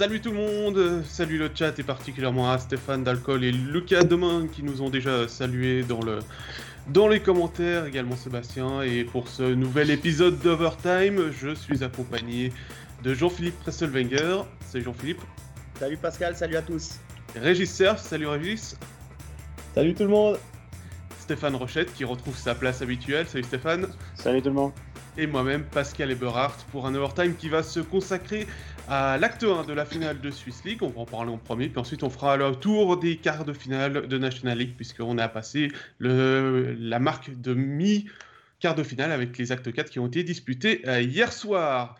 Salut tout le monde, salut le chat et particulièrement à Stéphane Dalcol et Lucas Demain qui nous ont déjà salué dans, le, dans les commentaires, également Sébastien. Et pour ce nouvel épisode d'Overtime, je suis accompagné de Jean-Philippe Presselwenger. Salut Jean-Philippe. Salut Pascal, salut à tous. Régis Cerf, salut Régis. Salut tout le monde. Stéphane Rochette qui retrouve sa place habituelle. Salut Stéphane. Salut tout le monde. Et moi-même, Pascal Eberhardt, pour un overtime qui va se consacrer à l'acte 1 de la finale de Swiss League. On va en parler en premier, puis ensuite on fera le tour des quarts de finale de National League, puisqu'on a passé la marque de mi-quart de finale avec les actes 4 qui ont été disputés euh, hier soir.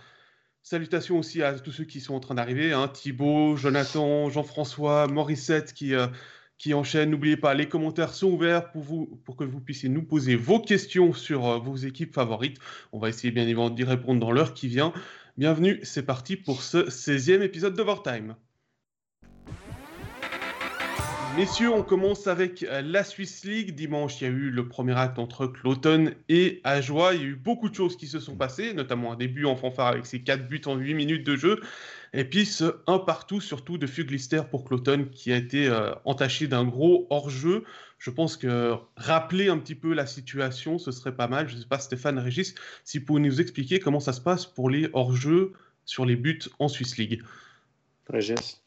Salutations aussi à tous ceux qui sont en train d'arriver, hein, Thibaut, Jonathan, Jean-François, Morissette qui, euh, qui enchaînent. N'oubliez pas, les commentaires sont ouverts pour, vous, pour que vous puissiez nous poser vos questions sur euh, vos équipes favorites. On va essayer bien évidemment d'y répondre dans l'heure qui vient. Bienvenue, c'est parti pour ce 16e épisode d'Overtime. Messieurs, on commence avec euh, la Swiss League. Dimanche, il y a eu le premier acte entre Cloton et Ajoie. Il y a eu beaucoup de choses qui se sont passées, notamment un début en fanfare avec ses 4 buts en 8 minutes de jeu. Et puis ce un partout, surtout de Fuglister pour Cloton, qui a été euh, entaché d'un gros hors-jeu. Je pense que rappeler un petit peu la situation, ce serait pas mal. Je ne sais pas, Stéphane Régis, si vous pouvez nous expliquer comment ça se passe pour les hors-jeux sur les buts en Swiss League. Régis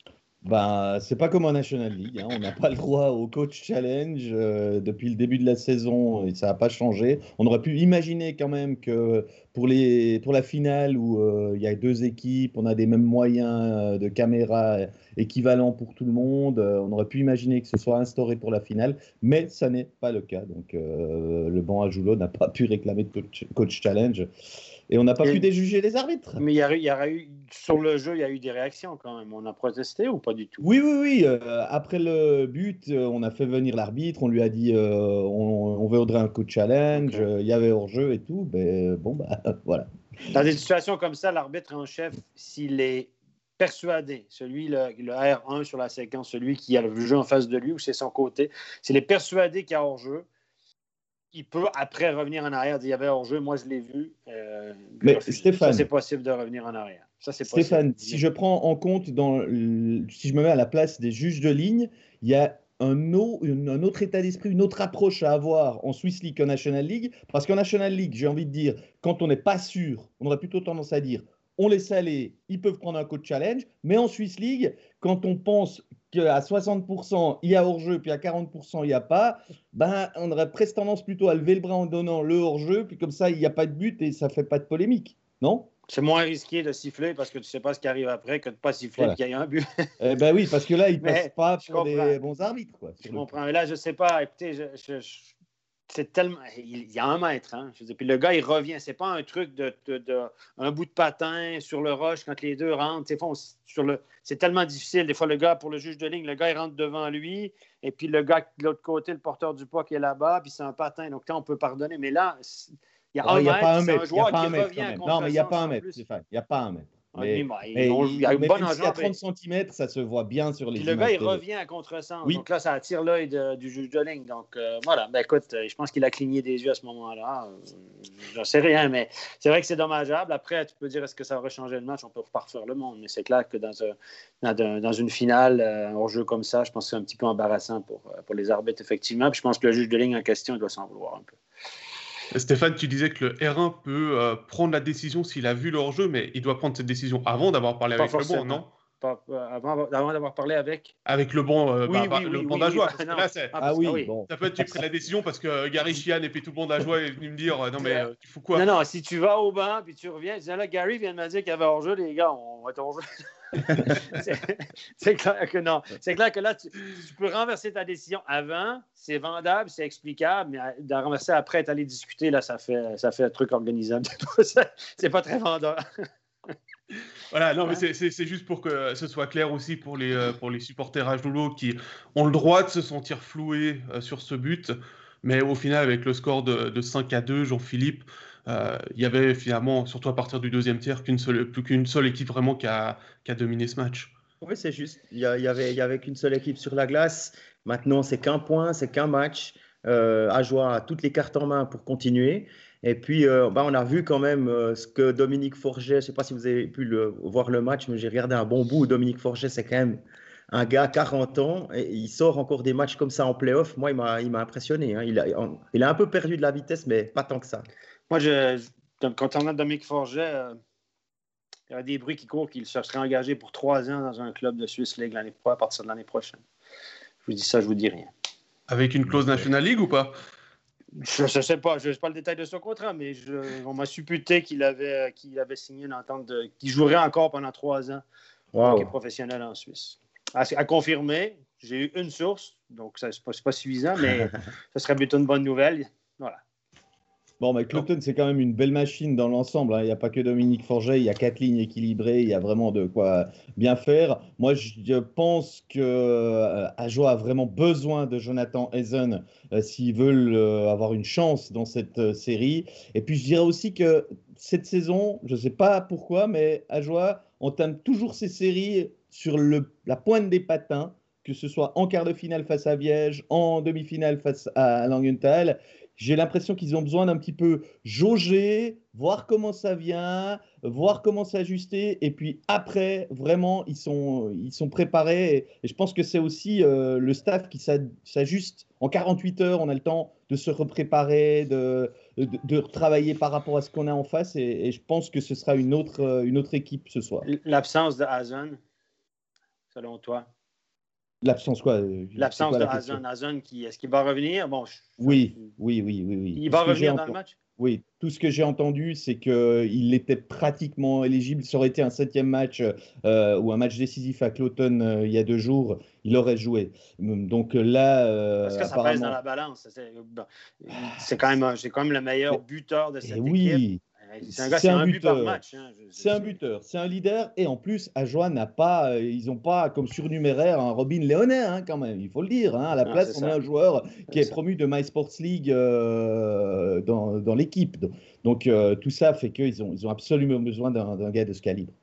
ben, c'est pas comme en National League. Hein. On n'a pas le droit au coach challenge euh, depuis le début de la saison et ça n'a pas changé. On aurait pu imaginer quand même que pour, les, pour la finale où euh, il y a deux équipes, on a des mêmes moyens euh, de caméra équivalents pour tout le monde. on aurait pu imaginer que ce soit instauré pour la finale, mais ça n'est pas le cas. Donc le banc à Joulot n'a pas pu réclamer de coach challenge. Et on n'a pas pu déjuger les arbitres. Mais il y, y, a eu, sur le jeu, il y a eu des réactions quand même. On a protesté ou pas du tout? Oui, oui, oui. Euh, après le but, euh, on a fait venir l'arbitre. On lui a dit euh, on, on, voudrait un coup de challenge. Il y avait hors-jeu et tout. Mais ben, bon, bah voilà. Dans des situations comme ça, l'arbitre en chef, s'il est persuadé, celui, le, le, R1 sur la séquence, celui qui a le jeu en face de lui ou c'est son côté, s'il est persuadé qu'il y a hors-jeu, il peut après revenir en arrière, il y avait hors-jeu, moi je l'ai vu. Euh, mais Stéphane. c'est possible de revenir en arrière. Ça, Stéphane, si je prends en compte, dans, si je me mets à la place des juges de ligne, il y a un, un autre état d'esprit, une autre approche à avoir en Swiss League qu'en National League. Parce qu'en National League, j'ai envie de dire, quand on n'est pas sûr, on aurait plutôt tendance à dire on laisse aller, ils peuvent prendre un coach challenge. Mais en Swiss League, quand on pense qu'à 60% il y a hors-jeu, puis à 40% il n'y a pas, ben, on aurait presque tendance plutôt à lever le bras en donnant le hors-jeu, puis comme ça il n'y a pas de but et ça ne fait pas de polémique, non? C'est moins risqué de siffler parce que tu ne sais pas ce qui arrive après que de ne pas siffler qu'il y a un but. eh ben oui, parce que là, ils ne passent pas pour des bons arbitres. Quoi, je comprends. Mais là, je ne sais pas. Écoutez, je, c'est tellement. Il y a un mètre. Hein? Je puis le gars, il revient. C'est pas un truc de, un bout de patin sur le roche quand les deux rentrent. sur le, c'est tellement difficile. Des fois, le gars, pour le juge de ligne, le gars, il rentre devant lui. Et puis le gars de l'autre côté, le porteur du poids qui est là-bas, puis c'est un patin. Donc, là, on peut pardonner. Mais là, il y a un mètre. Pas un mètre. Un joueur qui revient. Non, mais il n'y a pas un mètre. Il n'y a pas un mètre. Mais, il, y a une bonne à 30 cm, ça se voit bien sur les Puis le gars, il revient à contresens. Oui. Donc là, ça attire l'œil du juge de ligne. Donc euh, voilà, ben, écoute, euh, je pense qu'il a cligné des yeux à ce moment-là. Euh, je ne sais rien, mais c'est vrai que c'est dommageable. Après, tu peux dire est-ce que ça aurait changé le match? On peut repartir le monde. Mais c'est clair que dans, un, dans, une finale, un jeu comme ça, je pense que c'est un petit peu embarrassant pour, pour les arbitres, effectivement. Puis je pense que le juge de ligne en question doit s'en vouloir un peu. Stéphane, tu disais que le R1 peut euh, prendre la décision s'il a vu leur jeu, mais il doit prendre cette décision avant d'avoir parlé avec le bon, non? Pas, euh, avant, d'avoir parlé avec Avec le bon, euh, oui, bah, oui, le oui, d'Ajoie. Ah, ah, ah oui, bon. Ça peut être tu pris la décision parce que Gary Chian et puis tout le monde d'Ajoie est venu me dire non mais tu fous quoi? Non, non, si tu vas au banc puis tu reviens, tu dis là, Gary vient de me dire qu'il y avait hors-jeu, les gars, on va être hors-jeu. c'est clair que non. C'est clair que là, tu, peux renverser ta décision avant, c'est vendable, c'est explicable, mais de renverser après, aller discuter, là, ça fait, ça fait un truc organisable. c'est pas très vendeur. Voilà, non, mais c'est juste pour que ce soit clair aussi pour les, euh, pour les supporters à qui ont le droit de se sentir floués euh, sur ce but. Mais au final, avec le score de, de 5 à 2, Jean-Philippe, euh, il y avait finalement, surtout à partir du deuxième tiers, qu'une seule, plus qu'une seule équipe vraiment qui a, dominé ce match. Oui, c'est juste. Il y, avait, y qu'une seule équipe sur la glace. Maintenant, c'est qu'un point, c'est qu'un match. Euh, Ajoie a toutes les cartes en main pour continuer. Et puis, euh, bah, on a vu quand même euh, ce que Dominique Forget, je ne sais pas si vous avez pu voir le match, mais j'ai regardé un bon bout. Dominique Forget, c'est quand même un gars à 40 ans et il sort encore des matchs comme ça en playoff. Moi, il m'a impressionné. Hein. Il a un peu perdu de la vitesse, mais pas tant que ça. Moi, je, quand on a Dominique Forget, euh, il y a des bruits qui courent qu'il se serait engagé pour trois ans dans un club de Swiss League l'année à partir de l'année prochaine. Je vous dis ça, je vous dis rien. Avec une clause National League ou pas? Je ne sais pas, je ne sais pas le détail de son contrat, mais on m'a supputé qu'il avait, qu'il avait signé une entente de, qu'il jouerait encore pendant trois ans wow. est professionnel en Suisse. À, confirmer, j'ai eu une source, donc ce n'est pas, pas, suffisant, mais ce serait plutôt une bonne nouvelle. Voilà. Bon, mais Cloton, c'est quand même une belle machine dans l'ensemble. Hein. Il n'y a pas que Dominique Forget, il y a quatre lignes équilibrées, il y a vraiment de quoi bien faire. Moi, je pense que euh, a vraiment besoin de Jonathan Hazen euh, s'ils veulent euh, avoir une chance dans cette série. Et puis, je dirais aussi que cette saison, je ne sais pas pourquoi, mais Ajoa entame toujours ses séries sur la pointe des patins que ce soit en quart de finale face à Viège, en demi-finale face à Langenthal j'ai l'impression qu'ils ont besoin d'un petit peu jauger, voir comment ça vient, voir comment s'ajuster, et puis après, vraiment, ils sont, ils sont préparés. Et, je pense que c'est aussi euh, le staff qui s'ajuste. En 48 heures, on a le temps de se repréparer, de, de, de travailler par rapport à ce qu'on a en face, et, je pense que ce sera une autre, euh, une autre équipe ce soir. L'absence de Hazen, selon toi L'absence quoi euh, L'absence de Hazan. qui, est-ce qu'il va revenir? Bon, oui, oui, oui, oui, oui. Il va revenir dans le match? Oui, tout ce que j'ai entendu, c'est qu'il était pratiquement éligible. Ça aurait été un septième match euh, ou un match décisif à Cloton euh, il y a deux jours, il aurait joué. Donc là. Parce que ça pèse dans la balance. C'est quand, même, quand même le meilleur buteur de cette oui. équipe. C'est un, buteur. Hein, c'est un buteur, c'est un leader. Et en plus, Ajoie n'a pas, euh, ils n'ont pas comme surnuméraire un Robin Léonet, hein, quand même, il faut le dire. Hein. À la place, on a un joueur qui est, promu de My Sports League euh, dans, dans l'équipe. Donc euh, tout ça fait qu'ils ont, ils ont absolument besoin d'un gars de ce calibre.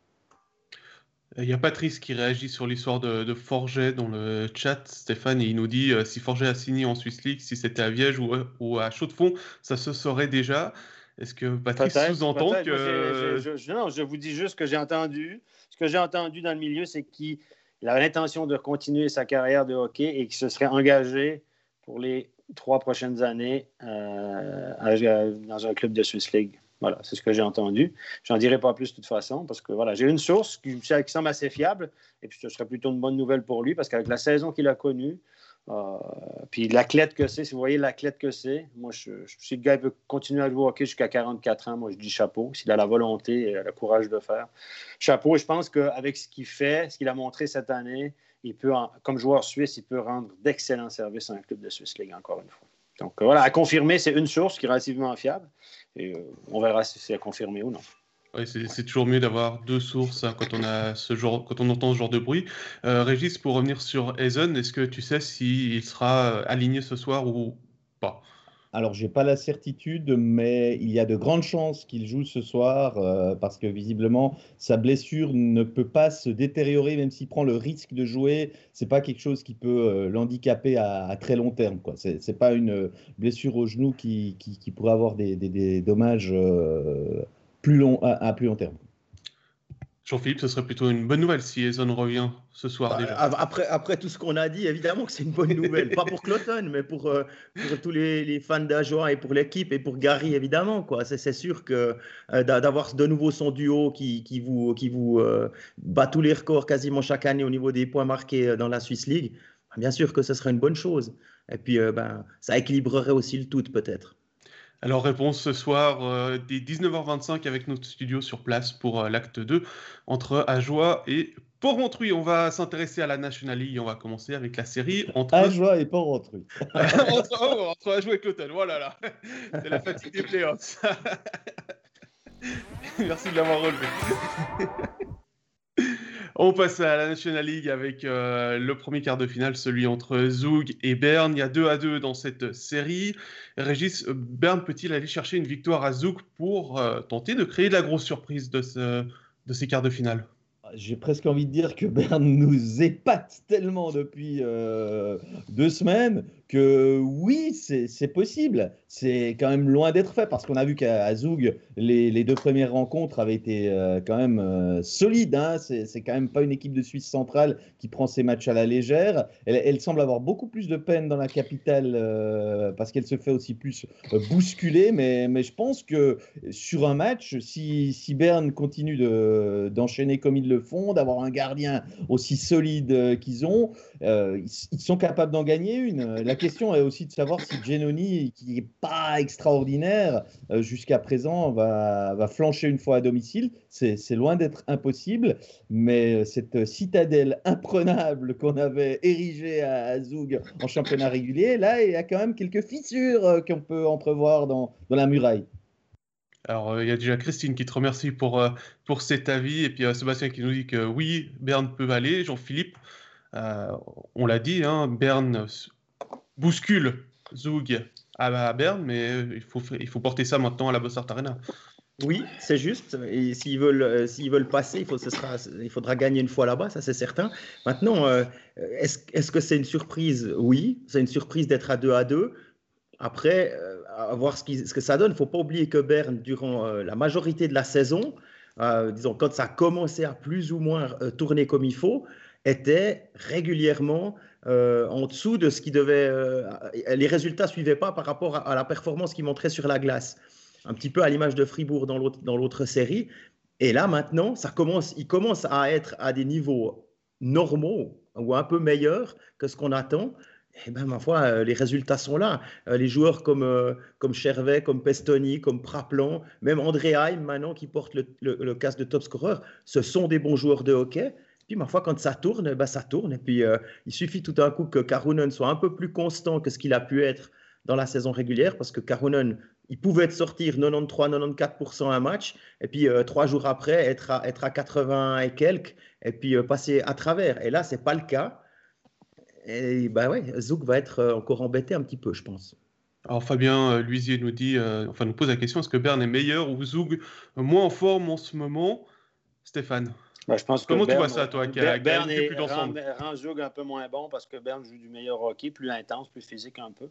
Il y a Patrice qui réagit sur l'histoire de, Forget dans le chat, Stéphane, et il nous dit si Forget a signé en Swiss League, si c'était à Viège ou, ou à Chaux-de-Fonds, ça se saurait déjà. Est-ce que Patrick sous-entend que. je, non, je vous dis juste ce que j'ai entendu. Ce que j'ai entendu dans le milieu, c'est qu'il avait l'intention de continuer sa carrière de hockey et qu'il se serait engagé pour les trois prochaines années euh, dans un club de Swiss League. Voilà, c'est ce que j'ai entendu. J'en dirai pas plus de toute façon parce que voilà, j'ai une source qui, qui, semble assez fiable et puis ce serait plutôt une bonne nouvelle pour lui parce qu'avec la saison qu'il a connue, euh, puis l'athlète que c'est, si vous voyez l'athlète que c'est, moi, je, si le gars peut continuer à jouer au hockey jusqu'à 44 ans, moi, je dis chapeau. S'il a la volonté et le courage de faire, chapeau. Et je pense qu'avec ce qu'il fait, ce qu'il a montré cette année, il peut, comme joueur suisse, il peut rendre d'excellents services à un club de Swiss League, encore une fois. Donc voilà, à confirmer, c'est une source qui est relativement fiable. Et euh, on verra si c'est à confirmer ou non c'est toujours mieux d'avoir deux sources hein, quand on a ce genre, quand on entend ce genre de bruit. Euh, Régis, pour revenir sur Hazen, est-ce que tu sais s'il sera euh, aligné ce soir ou pas? Alors, j'ai pas la certitude, mais il y a de grandes chances qu'il joue ce soir euh, parce que visiblement sa blessure ne peut pas se détériorer, même s'il prend le risque de jouer. C'est pas quelque chose qui peut l'handicaper à, très long terme. Ce n'est pas une blessure au genou qui, pourrait avoir des dommages plus long, à, plus long terme. Jean-Philippe, ce serait plutôt une bonne nouvelle si Ezon revient ce soir bah, déjà. Après, après tout ce qu'on a dit, évidemment que c'est une bonne nouvelle. Pas pour Cloton, mais pour, euh, pour tous les, fans d'Ajoa et pour l'équipe et pour Gary, évidemment. Quoi. C'est, sûr que euh, d'avoir de nouveau son duo qui, qui vous, qui vous euh, bat tous les records quasiment chaque année au niveau des points marqués dans la Swiss League, bien sûr que ce serait une bonne chose. Et puis, ben, ça équilibrerait aussi le tout, peut-être. Alors, réponse ce soir euh, dès 19h25 avec notre studio sur place pour euh, l'acte 2 entre Ajoie et Port-Montreuil. On va s'intéresser à la National League. On va commencer avec la série entre. Ajoie et Port-Montreuil. entre, oh, entre Ajoie et Cloton. Voilà, là. C'est la fatigue des playoffs. Merci de l'avoir relevé. On passe à la National League avec euh, le premier quart de finale, celui entre Zug et Berne. Il y a 2 à 2 dans cette série. Régis, Berne peut-il aller chercher une victoire à Zug pour euh, tenter de créer de la grosse surprise de, ce, de ces quarts de finale? J'ai presque envie de dire que Berne nous épate tellement depuis euh, deux semaines que oui, c'est possible. C'est quand même loin d'être fait parce qu'on a vu qu'à Zoug, les, deux premières rencontres avaient été euh, quand même euh, solides. Hein. C'est quand même pas une équipe de Suisse centrale qui prend ses matchs à la légère. Elle, semble avoir beaucoup plus de peine dans la capitale parce qu'elle se fait aussi plus bousculer. Mais, je pense que sur un match, si, si Berne continue d'enchaîner comme il le fond, d'avoir un gardien aussi solide euh, qu'ils ont, euh, ils, sont capables d'en gagner une. La question est aussi de savoir si Genoni, qui n'est pas extraordinaire euh, jusqu'à présent, va, va, flancher une fois à domicile. C'est loin d'être impossible, mais cette citadelle imprenable qu'on avait érigée à, Zoug en championnat régulier, là, il y a quand même quelques fissures qu'on peut entrevoir dans, dans la muraille. Alors, euh, il y a déjà Christine qui te remercie pour, euh, pour cet avis, et puis euh, Sébastien qui nous dit que oui, Berne peut aller. Jean-Philippe, on l'a dit, hein, Berne bouscule Zoug à, Berne, mais il faut, porter ça maintenant à la Bossart Arena. Oui, c'est juste. Et s'ils veulent, s'ils veulent passer, il, faut, ce sera, il faudra gagner une fois là-bas, ça c'est certain. Maintenant, est-ce, est-ce que c'est une surprise? Oui, c'est une surprise d'être à 2 à 2. Après, euh, à voir ce, ce, que ça donne. Il ne faut pas oublier que Berne, durant euh, la majorité de la saison, euh, disons, quand ça a commencé à plus ou moins tourner comme il faut, était régulièrement en dessous de ce qui devait. les résultats ne suivaient pas par rapport à, la performance qu'il montrait sur la glace. Un petit peu à l'image de Fribourg dans l'autre série. Et là, maintenant, ça commence, il commence à être à des niveaux normaux ou un peu meilleurs que ce qu'on attend eh ben, ma foi, euh, les résultats sont là. Euh, les joueurs comme, euh, comme Chervet, comme Pestoni, comme Praplan, même André Heim, maintenant, qui porte le, le, casque de top scorer, ce sont des bons joueurs de hockey. Puis, ma foi, quand ça tourne, ben, ça tourne. Et puis, il suffit tout d'un coup que Karunen soit un peu plus constant que ce qu'il a pu être dans la saison régulière, parce que Karunen, il pouvait être sortir 93-94% un match, et puis trois jours après, être à, être à 80 et quelques, et puis passer à travers. Et là, ce n'est pas le cas. Et bah ouais, Zouk va être euh, encore embêté un petit peu, je pense. Alors Fabien euh, nous dit, euh, enfin nous pose la question, est-ce que Berne est meilleur ou Zoug moins en forme en ce moment? Stéphane bah, je pense Comment tu vois ça, toi, qui Berne plus rend, Zoug un peu moins bon parce que Berne joue du meilleur hockey, plus intense, plus physique un peu.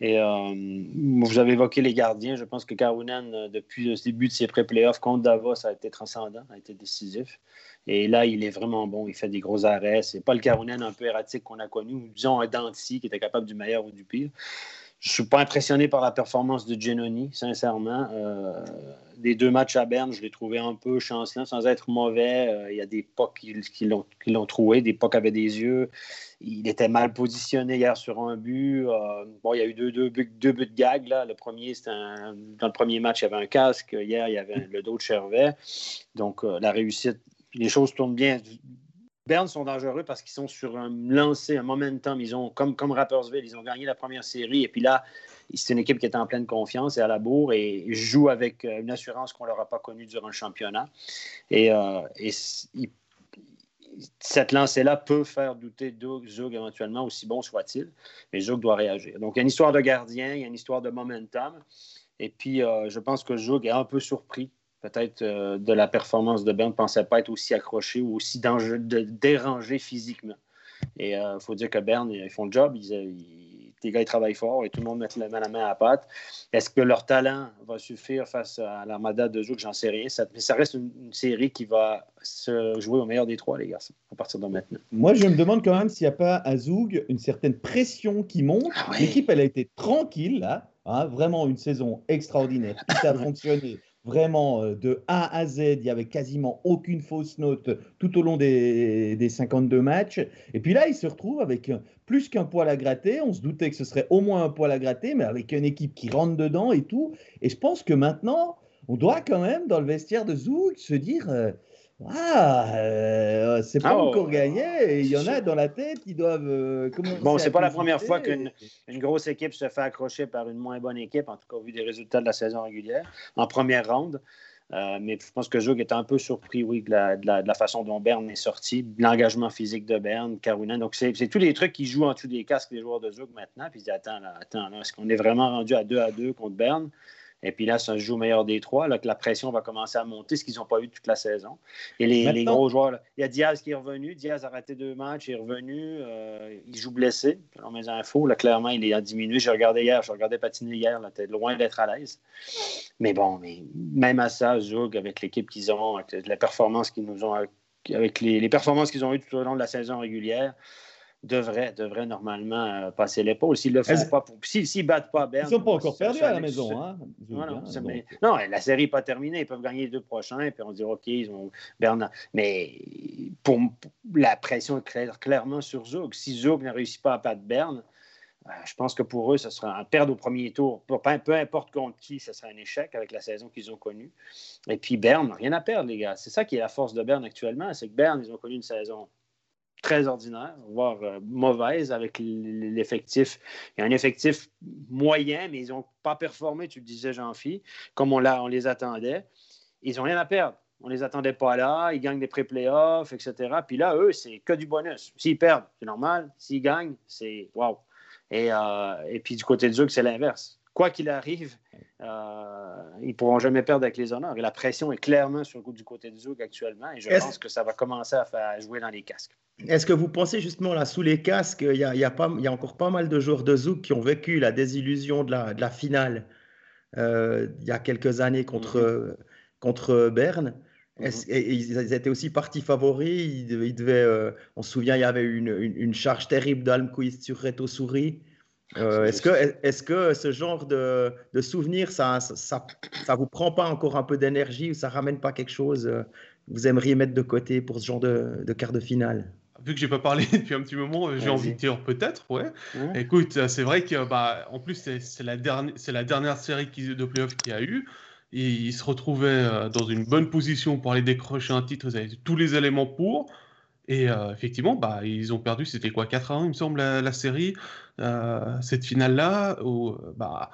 Et vous avez évoqué les gardiens. Je pense que Karunen, depuis le début de ses pré-playoffs contre Davos, a été transcendant, a été décisif. Et là, il est vraiment bon. Il fait des gros arrêts. C'est pas le Carounen un peu erratique qu'on a connu, ou disons un Danti qui était capable du meilleur ou du pire. Je ne suis pas impressionné par la performance de Genoni, sincèrement. Euh, les deux matchs à Berne, je l'ai trouvé un peu chancelant, sans être mauvais. Euh, il y a des pocs qui, l'ont trouvé, des pocs avaient des yeux. Il était mal positionné hier sur un but. Euh, bon, il y a eu deux, buts, de gag. Là. Le premier, dans le premier match, il y avait un casque. Hier, il y avait le dos de Chervet. Donc, la réussite les choses tournent bien. Berne sont dangereux parce qu'ils sont sur un lancé, un momentum. Ils ont, comme, comme Rappersville, ils ont gagné la première série. Et puis là, c'est une équipe qui est en pleine confiance et à la bourre et joue avec euh, une assurance qu'on ne leur a pas connue durant le championnat. Et, euh, cette lancée-là peut faire douter Zug éventuellement, aussi bon soit-il. Mais Zug doit réagir. Donc, il y a une histoire de gardien, il y a une histoire de momentum. Et puis, euh, je pense que Zug est un peu surpris peut-être euh, de la performance de Berne, ne pensait pas être aussi accroché ou aussi de, dérangé physiquement. Et il euh, faut dire que Berne, ils font le job, ils, les gars, ils travaillent fort et tout le monde met la main, la main à la pâte. Est-ce que leur talent va suffire face à l'armada de Zouk? J'en sais rien. Ça, mais ça reste une, série qui va se jouer au meilleur des trois, les garçons, à partir de maintenant. Moi, je me demande quand même s'il n'y a pas à Zoug une certaine pression qui monte. Ah L'équipe, elle a été tranquille, là. Hein, vraiment une saison extraordinaire. Tout a fonctionné vraiment euh, de A à Z, il n'y avait quasiment aucune fausse note tout au long des, des 52 matchs. Et puis là, il se retrouve avec plus qu'un poil à gratter. On se doutait que ce serait au moins un poil à gratter, mais avec une équipe qui rentre dedans et tout. Et je pense que maintenant, on doit quand même, dans le vestiaire de Zouk, se dire euh, ah, euh, c'est pas ah, encore gagné. Il y en a dans la tête qui doivent. Euh, bon, c'est pas la première fois qu'une grosse équipe se fait accrocher par une moins bonne équipe, en tout cas au vu des résultats de la saison régulière, en première ronde. Euh, mais je pense que Zug est un peu surpris, oui, de la, façon dont Berne est sorti, de l'engagement physique de Berne, Karunen. Donc, c'est tous les trucs qui jouent en dessous des casques des joueurs de Zug maintenant. Puis ils disent Attends, attends, est-ce qu'on est vraiment rendu à 2 à 2 contre Berne? Et puis là, ça se joue au meilleur des trois, là, que la pression va commencer à monter, ce qu'ils n'ont pas eu toute la saison. Et les, gros joueurs, il y a Diaz qui est revenu. Diaz a raté deux matchs, il est revenu. Euh, il joue blessé, selon mes infos. Là, clairement, il est a diminué. J'ai regardé hier, j'ai regardé patiner hier, là, était loin d'être à l'aise. Mais bon, mais même à ça, Zug, avec l'équipe qu'ils ont, avec la performance qu'ils nous ont, avec les, les performances qu'ils ont eues tout au long de la saison régulière, devrait, devrait normalement euh, passer l'épaule. S'ils le font pas, s'ils battent pas Berne. Ils sont pas encore perdus à la maison. Hein, non, la série n'est pas terminée. Ils peuvent gagner les deux prochains, puis on dit OK, ils ont Berne. Mais pour, la pression est clairement sur Zug. Si Zug ne réussit pas à battre Berne, euh, je pense que pour eux, ce sera un perdre au premier tour. Peu, peu importe contre qui, ce sera un échec avec la saison qu'ils ont connue. Et puis Berne, rien à perdre, les gars. C'est ça qui est la force de Berne actuellement. C'est que Berne, ils ont connu une saison très ordinaire, voire euh, mauvaise avec l'effectif. Il y a un effectif moyen, mais ils n'ont pas performé, tu le disais, Jean-Phi, comme on, on les attendait. Ils n'ont rien à perdre. On ne les attendait pas là, ils gagnent des pré-playoffs, etc. Puis là, eux, c'est que du bonus. S'ils perdent, c'est normal. S'ils gagnent, c'est wow. Et, euh, et puis du côté de Zug, c'est l'inverse. Quoi qu'il arrive, euh, ils ne pourront jamais perdre avec les honneurs. Et la pression est clairement sur du côté de Zug actuellement. Et je pense que ça va commencer à faire jouer dans les casques. Est-ce que vous pensez justement là, sous les casques, il y a, y a, pas, y a encore pas mal de joueurs de Zouk qui ont vécu la désillusion de la, de la finale euh, il y a quelques années contre, mhm. contre Berne mhm. et, ils étaient aussi partis favoris. Ils, devaient, euh, on se souvient, il y avait une, une, charge terrible d'Almquist sur Reto Souris. Euh, est-ce que, est que ce genre de, de souvenirs, ça, ça, ça, vous prend pas encore un peu d'énergie ou ça ramène pas quelque chose vous aimeriez mettre de côté pour ce genre de, de quart de finale? Vu que j'ai pas parlé depuis un petit moment, j'ai envie de dire peut-être, ouais. Écoute, euh, c'est vrai que bah, en plus c'est la dernière, c'est la dernière série de playoffs qu'il y a eu. Et ils se retrouvaient euh, dans une bonne position pour aller décrocher un titre. Ils avaient tous les éléments pour. Et euh, effectivement, bah, ils ont perdu, c'était quoi, 4 1, il me semble, la, série, cette finale-là, où bah,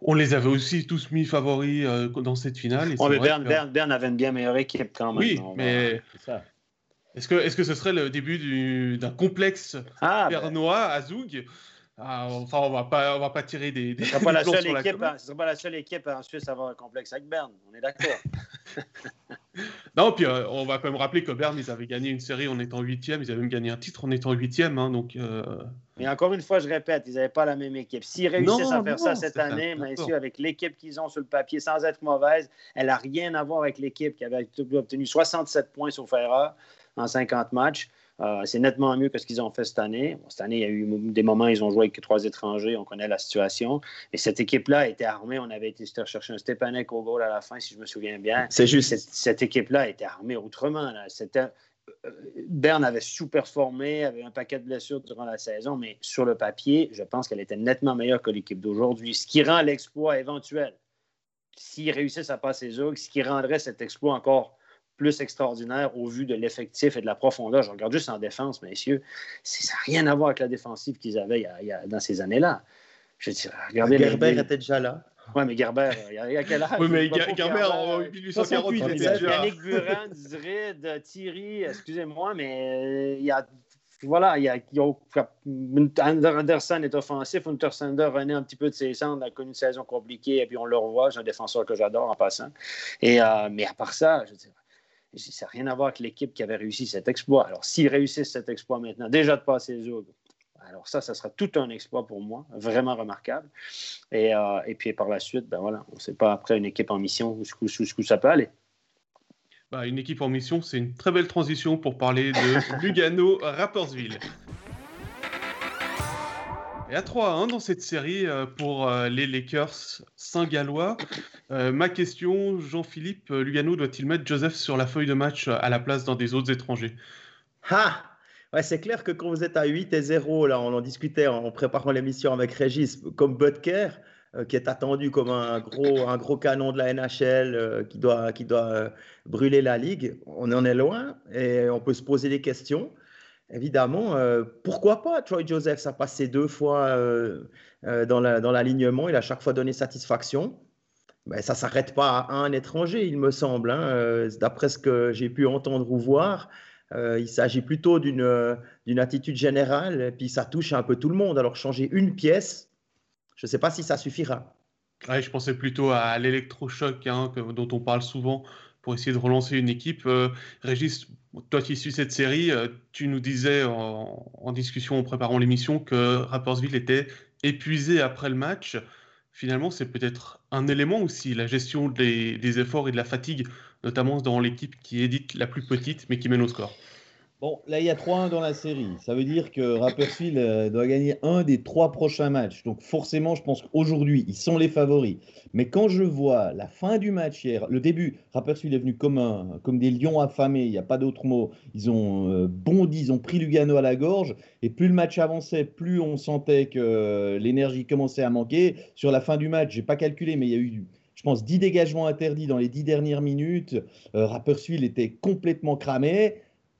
on les avait aussi tous mis favoris dans cette finale. Et Bern, Bern, avait une bien meilleure équipe quand même. Oui, mais est-ce que, est que ce serait le début d'un complexe ah, bernois à Zoug ah, enfin, on va pas, on va pas tirer des. Ce ne sera, pas la seule équipe, pas la seule équipe en Suisse à avoir un complexe avec Berne. On est d'accord. non, puis euh, on va quand même rappeler que Berne, ils avaient gagné une série en étant huitième. Ils avaient même gagné un titre en étant huitième. Hein, donc. Euh... Mais encore une fois, je répète, ils n'avaient pas la même équipe. S'ils réussissent à faire ça cette année, avec l'équipe qu'ils ont sur le papier, sans être mauvaise, elle n'a rien à voir avec l'équipe qui avait obtenu 67 points sur erreur en 50 matchs. Euh, c'est nettement mieux que ce qu'ils ont fait cette année. cette année, il y a eu des moments où ils ont joué avec trois étrangers, on connaît la situation. Et cette équipe-là était armée. On avait été chercher un Stepanek au goal à la fin, si je me souviens bien. C'est juste. Cette, équipe-là était armée autrement. C'était. Euh, Berne avait sous-performé, avait un paquet de blessures durant la saison, mais sur le papier, je pense qu'elle était nettement meilleure que l'équipe d'aujourd'hui, ce qui rend l'exploit éventuel. S'ils réussissent à passer Zug, ce qui rendrait cet exploit encore plus extraordinaire au vu de l'effectif et de la profondeur. Je regarde juste en défense, messieurs. Ça n'a rien à voir avec la défensive qu'ils avaient dans ces années-là. Je veux dire, regardez. Gerber était déjà là. Oui, mais Gerber, il y a quel âge? Oui, mais Gerber, en 1848, il était déjà Yannick Buran, Zrid, Thierry, excusez-moi, mais euh, il y a voilà, il y a, Anderson est offensif, Untersander renaît un petit peu de ses cendres, a connu une saison compliquée, et puis on le revoit, c'est un défenseur que j'adore en passant. Et, euh, mais à part ça, je veux dire, ça n'a rien à voir avec l'équipe qui avait réussi cet exploit. Alors, s'ils réussissent cet exploit maintenant, déjà de passer les autres, alors ça, ça sera tout un exploit pour moi, vraiment remarquable. Et, euh, et puis par la suite, ben voilà, on ne sait pas après une équipe en mission où, ça peut aller. Bah, une équipe en mission, c'est une très belle transition pour parler de Lugano Et à 3-1 dans cette série euh, pour euh, les Lakers saint-gallois. Euh, ma question, Jean-Philippe, Lugano doit-il mettre Joseph sur la feuille de match à la place d'un des autres étrangers? Ah ouais, C'est clair que quand vous êtes à 8 et 0, là, on en discutait en préparant l'émission avec Régis, comme Butker, qui est attendu comme un gros, un gros canon de la NHL qui doit, qui doit brûler la ligue, on en est loin et on peut se poser des questions évidemment, euh, pourquoi pas Troy Joseph Ça a passé deux fois euh, euh, dans l'alignement, il a chaque fois donné satisfaction. Ben, ça ne s'arrête pas à un étranger, il me semble. Hein. D'après ce que j'ai pu entendre ou voir, il s'agit plutôt d'une attitude générale, et puis ça touche un peu tout le monde. Alors changer une pièce, je ne sais pas si ça suffira. je pensais plutôt à l'électrochoc hein, dont on parle souvent pour essayer de relancer une équipe. Régis, toi qui suis cette série, euh, tu nous disais en, discussion en préparant l'émission que Rappersville était épuisé après le match. Finalement, c'est peut-être un élément aussi, la gestion des, efforts et de la fatigue, notamment dans l'équipe qui est dite la plus petite mais qui mène au score. Bon, là, il y a 3-1 dans la série. Ça veut dire que Rapperswil euh, doit gagner un des trois prochains matchs. Donc, forcément, je pense qu'aujourd'hui, ils sont les favoris. Mais quand je vois la fin du match hier, le début, Rapperswil est venu comme, un, comme des lions affamés, il n'y a pas d'autre mot. Ils ont euh, bondi, ils ont pris Lugano à la gorge. Et plus le match avançait, plus on sentait que euh, l'énergie commençait à manquer. Sur la fin du match, j'ai pas calculé, mais il y a eu je pense, 10 dégagements interdits dans les 10 dernières minutes. Euh, Rapperswil était complètement cramé.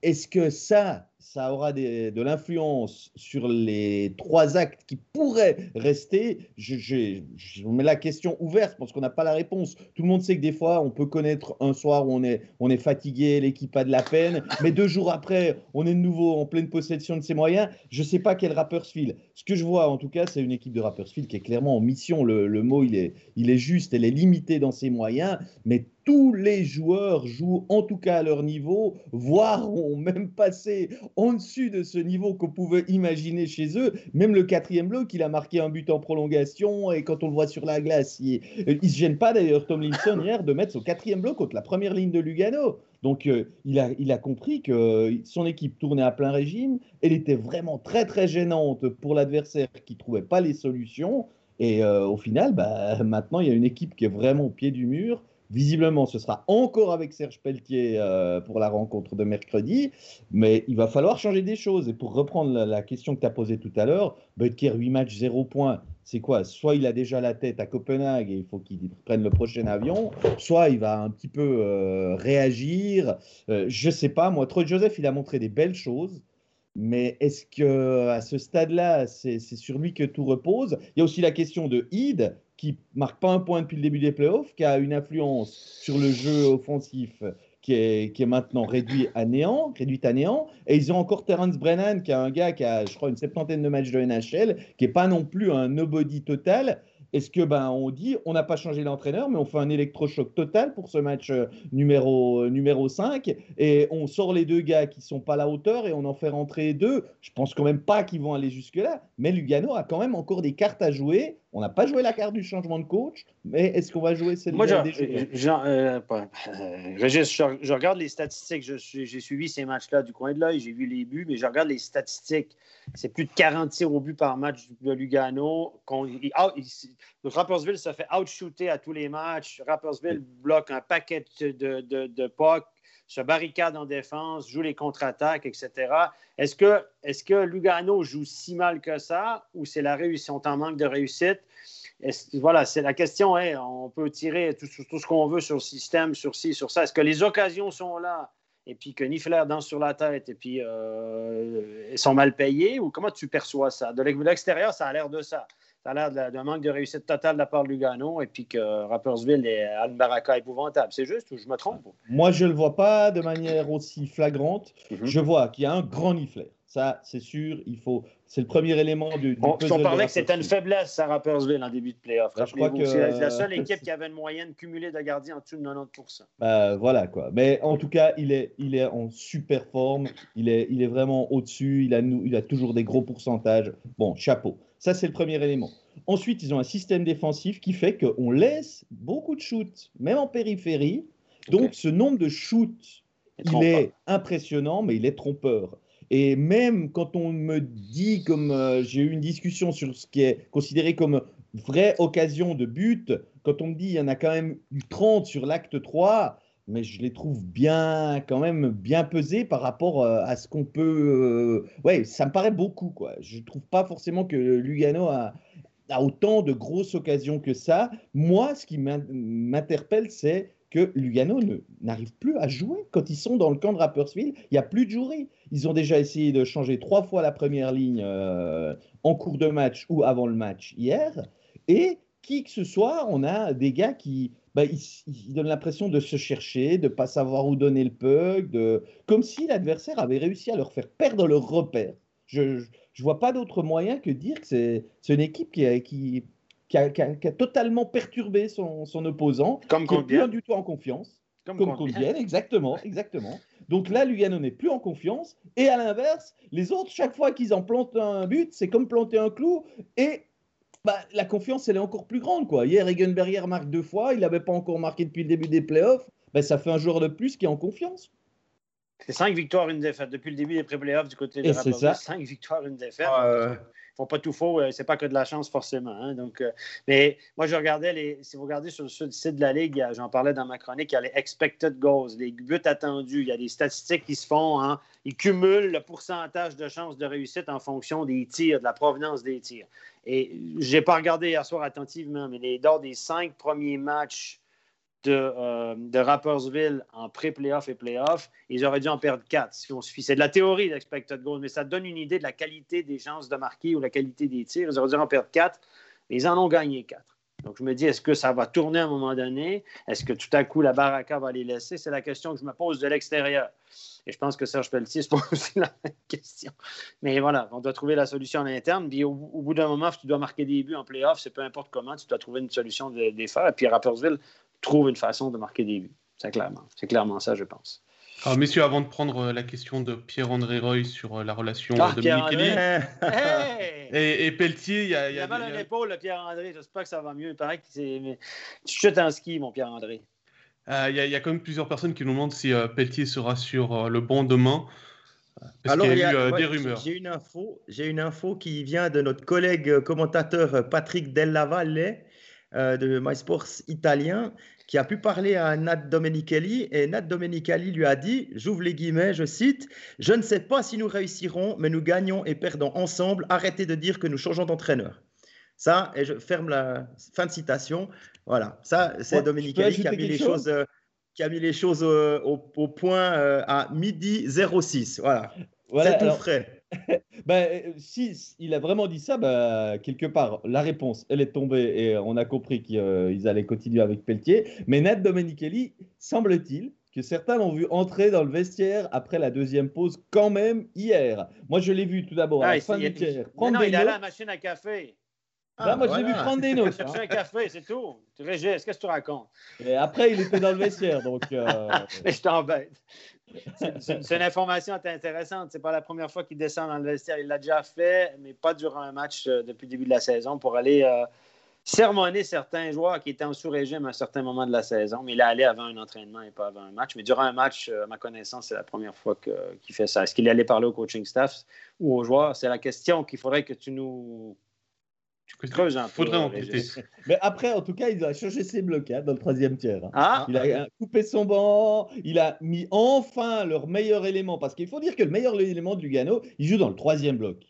Est-ce que ça, ça aura de l'influence sur les trois actes qui pourraient rester? Je, je, mets la question ouverte parce qu'on n'a pas la réponse. Tout le monde sait que des fois, on peut connaître un soir où on est, fatigué, l'équipe a de la peine, mais deux jours après, on est de nouveau en pleine possession de ses moyens. Je ne sais pas quel Rappersfield. Ce que je vois, en tout cas, c'est une équipe de Rappersfield qui est clairement en mission. Le, le mot, il est, il est juste, elle est limitée dans ses moyens, mais tous les joueurs jouent en tout cas à leur niveau, voire ont même passé en dessus de ce niveau qu'on pouvait imaginer chez eux. Même le quatrième bloc, il a marqué un but en prolongation et quand on le voit sur la glace, il, ne se gêne pas d'ailleurs Tomlinson hier de mettre son quatrième bloc contre la première ligne de Lugano. Donc euh, il, a, compris que son équipe tournait à plein régime, elle était vraiment très très gênante pour l'adversaire qui trouvait pas les solutions. Et euh, au final, bah, maintenant, il y a une équipe qui est vraiment au pied du mur Visiblement, ce sera encore avec Serge Pelletier euh, pour la rencontre de mercredi, mais il va falloir changer des choses. Et pour reprendre la, question que tu as posée tout à l'heure, Butker, 8 matchs, 0 points, c'est quoi? Soit il a déjà la tête à Copenhague et il faut qu'il prenne le prochain avion, soit il va un petit peu euh, réagir. Euh, je sais pas, moi, Troy Joseph, il a montré des belles choses. Mais est-ce que à ce stade-là, c'est sur lui que tout repose? Il y a aussi la question de Id qui marque pas un point depuis le début des playoffs, qui a une influence sur le jeu offensif qui est, qui est maintenant réduit à néant, réduite à néant. Et ils ont encore Terence Brennan, qui est un gars qui a, je crois, une septantaine de matchs de NHL, qui n'est pas non plus un nobody total, est-ce que ben on dit on n'a pas changé l'entraîneur, mais on fait un électrochoc total pour ce match euh, numéro, euh, numéro 5 et on sort les deux gars qui sont pas à la hauteur et on en fait rentrer deux? Je pense quand même pas qu'ils vont aller jusque-là, mais Lugano a quand même encore des cartes à jouer. On n'a pas joué la carte du changement de coach, mais est-ce qu'on va jouer celle Moi, je, euh, je, regarde les statistiques. J'ai suivi ces matchs-là du coin de l'œil, j'ai vu les buts, mais je regarde les statistiques. C'est plus de 40 tirs au but par match de Lugano. Donc, Rappersville se fait outshooter à tous les matchs. Rappersville bloque un paquet de, de, de pucks, se barricade en défense, joue les contre-attaques, etc. Est-ce que, est que Lugano joue si mal que ça ou c'est la réussite, on en manque de réussite? Voilà, c'est la question. Hein, on peut tirer tout, tout ce qu'on veut sur le système, sur ci, sur ça. Est-ce que les occasions sont là? et puis que Nifler danse sur la tête et puis euh, ils sont mal payés ou comment tu perçois ça? De l'extérieur, ça a l'air de ça. Ça a l'air d'un manque de réussite totale de la part de Lugano et puis que Rappersville est à une baraka épouvantable. C'est juste ou je me trompe? Moi, je ne le vois pas de manière aussi flagrante. Mhm. Je vois qu'il y a un grand Nifler. Ça, c'est sûr, il faut. C'est le premier élément du. on, parlait que c'était une faiblesse à Rappersville en début de playoff. C'est la seule équipe qui avait une moyenne cumulée de gardiens en dessous de 90 bah, Voilà, quoi. Mais en tout cas, il est, il est en super forme. Il est, il est vraiment au-dessus. Il a, il a toujours des gros pourcentages. Bon, chapeau. Ça, c'est le premier élément. Ensuite, ils ont un système défensif qui fait qu'on laisse beaucoup de shoots, même en périphérie. Donc, ce nombre de shoots, il est impressionnant, mais il est trompeur. Et même quand on me dit, comme euh, j'ai eu une discussion sur ce qui est considéré comme vraie occasion de but, quand on me dit il y en a quand même eu 30 sur l'acte 3, mais je les trouve bien, quand même, bien pesés par rapport euh, à ce qu'on peut. Euh, ouais, ça me paraît beaucoup, quoi. Je trouve pas forcément que Lugano a, a autant de grosses occasions que ça. Moi, ce qui m'interpelle, c'est que Lugano n'arrive plus à jouer quand ils sont dans le camp de Rappersville. Il n'y a plus de jouerie. Ils ont déjà essayé de changer trois fois la première ligne euh, en cours de match ou avant le match hier. Et qui que ce soit, on a des gars qui bah, ils, donnent l'impression de se chercher, de ne pas savoir où donner le puck, de... comme si l'adversaire avait réussi à leur faire perdre leur repère. Je ne vois pas d'autre moyen que dire que c'est une équipe qui, qui qui a, totalement perturbé son, opposant, Comme qui n'est plus du tout en confiance. Comme, Comme contre exactement, exactement. Donc là, Lugano n'est plus en confiance. Et à l'inverse, les autres, chaque fois qu'ils en plantent un but, c'est comme planter un clou. Et bah, la confiance, elle est encore plus grande. Quoi. Hier, Egenberger marque deux fois. Il n'avait pas encore marqué depuis le début des playoffs. Bah, ça fait un joueur de plus qui est en confiance. C'est cinq victoires, une défaite. Depuis le début des pré-playoffs du côté de Raptors, cinq victoires, une défaite. Euh... Font pas tout faux, euh, c'est pas que de la chance forcément. Hein. euh, mais moi, je regardais, si vous regardez sur, le site de la Ligue, j'en parlais dans ma chronique, il y a les expected goals, les buts attendus, il y a des statistiques qui se font, hein. ils cumulent le pourcentage de chances de réussite en fonction des tirs, de la provenance des tirs. Et j'ai pas regardé hier soir attentivement, mais les, lors des cinq premiers matchs de, euh, de Rappersville en pré-playoff et playoff, ils auraient dû en perdre quatre si on suffit. C'est de la théorie d'expected goals, mais ça donne une idée de la qualité des chances de marquer ou la qualité des tirs. Ils auraient dû en perdre quatre, mais ils en ont gagné quatre. Donc, je me dis, est-ce que ça va tourner à un moment donné? Est-ce que tout à coup, la baraka va les laisser? C'est la question que je me pose de l'extérieur. Et je pense que Serge Pelletier se pose aussi la même question. Mais voilà, on doit trouver la solution à l'interne. Puis au, bout d'un moment, tu dois marquer des buts en playoff, c'est peu importe comment, tu dois trouver une solution de, les faire. Et puis Rappersville trouve une façon de marquer des buts. C'est clairement, c'est clairement ça, je pense. Alors, messieurs, avant de prendre euh, la question de Pierre-André Roy sur euh, la relation ah, de Dominique et, et, Pelletier, il y a. Il y a, mal à l'épaule, Pierre-André. J'espère que ça va mieux. Il paraît que c'est. Tu chutes en ski, mon Pierre-André. Euh, il y, a quand même plusieurs personnes qui nous demandent si Pelletier sera sur le banc demain. Parce Alors, il y a, eu des rumeurs. J'ai une, info, j'ai une info qui vient de notre collègue commentateur Patrick Della de MySports italien qui a pu parler à Nat Domenicali et Nat Domenicali lui a dit, j'ouvre les guillemets, je cite, Je ne sais pas si nous réussirons, mais nous gagnons et perdons ensemble. Arrêtez de dire que nous changeons d'entraîneur. Ça, et je ferme la fin de citation. Voilà, ça, c'est Domenicali qui a mis les choses. Euh, qui a mis les choses euh, au, point euh, à midi 06. Voilà. voilà c'est tout frais. ben, euh, si il a vraiment dit ça, ben, quelque part, la réponse, elle est tombée et on a compris qu'ils allaient continuer avec Pelletier. Mais Ned Domenichelli, semble-t-il, que certains l'ont vu entrer dans le vestiaire après la deuxième pause quand même hier. Moi, je l'ai vu tout d'abord à ah, la fin du tiers. non, il est à la machine à café. Ah, moi, je l'ai vu prendre des notes. Chercher un café, c'est tout. Tu Régis, qu'est-ce que tu racontes? Et après, il était dans le vestiaire, donc... Euh... je t'embête. C'est une information intéressante. C'est pas la première fois qu'il descend dans le vestiaire. Il l'a déjà fait, mais pas durant un match euh, depuis le début de la saison pour aller euh, sermonner certains joueurs qui étaient en sous-régime à un certain moment de la saison. Mais il est allé avant un entraînement et pas avant un match. Mais durant un match, à ma connaissance, c'est la première fois qu'il fait ça. Est-ce qu'il est allé parler au coaching staff ou aux joueurs? C'est la question qu'il faudrait que tu nous tu creuses un Faudrait en Mais après, en tout cas, il a changé ses blocades hein, dans le troisième tiers. Hein. Ah. Il a coupé son banc, il a mis enfin leur meilleur élément. Parce qu'il faut dire que le meilleur élément de Lugano, il joue dans le troisième bloc.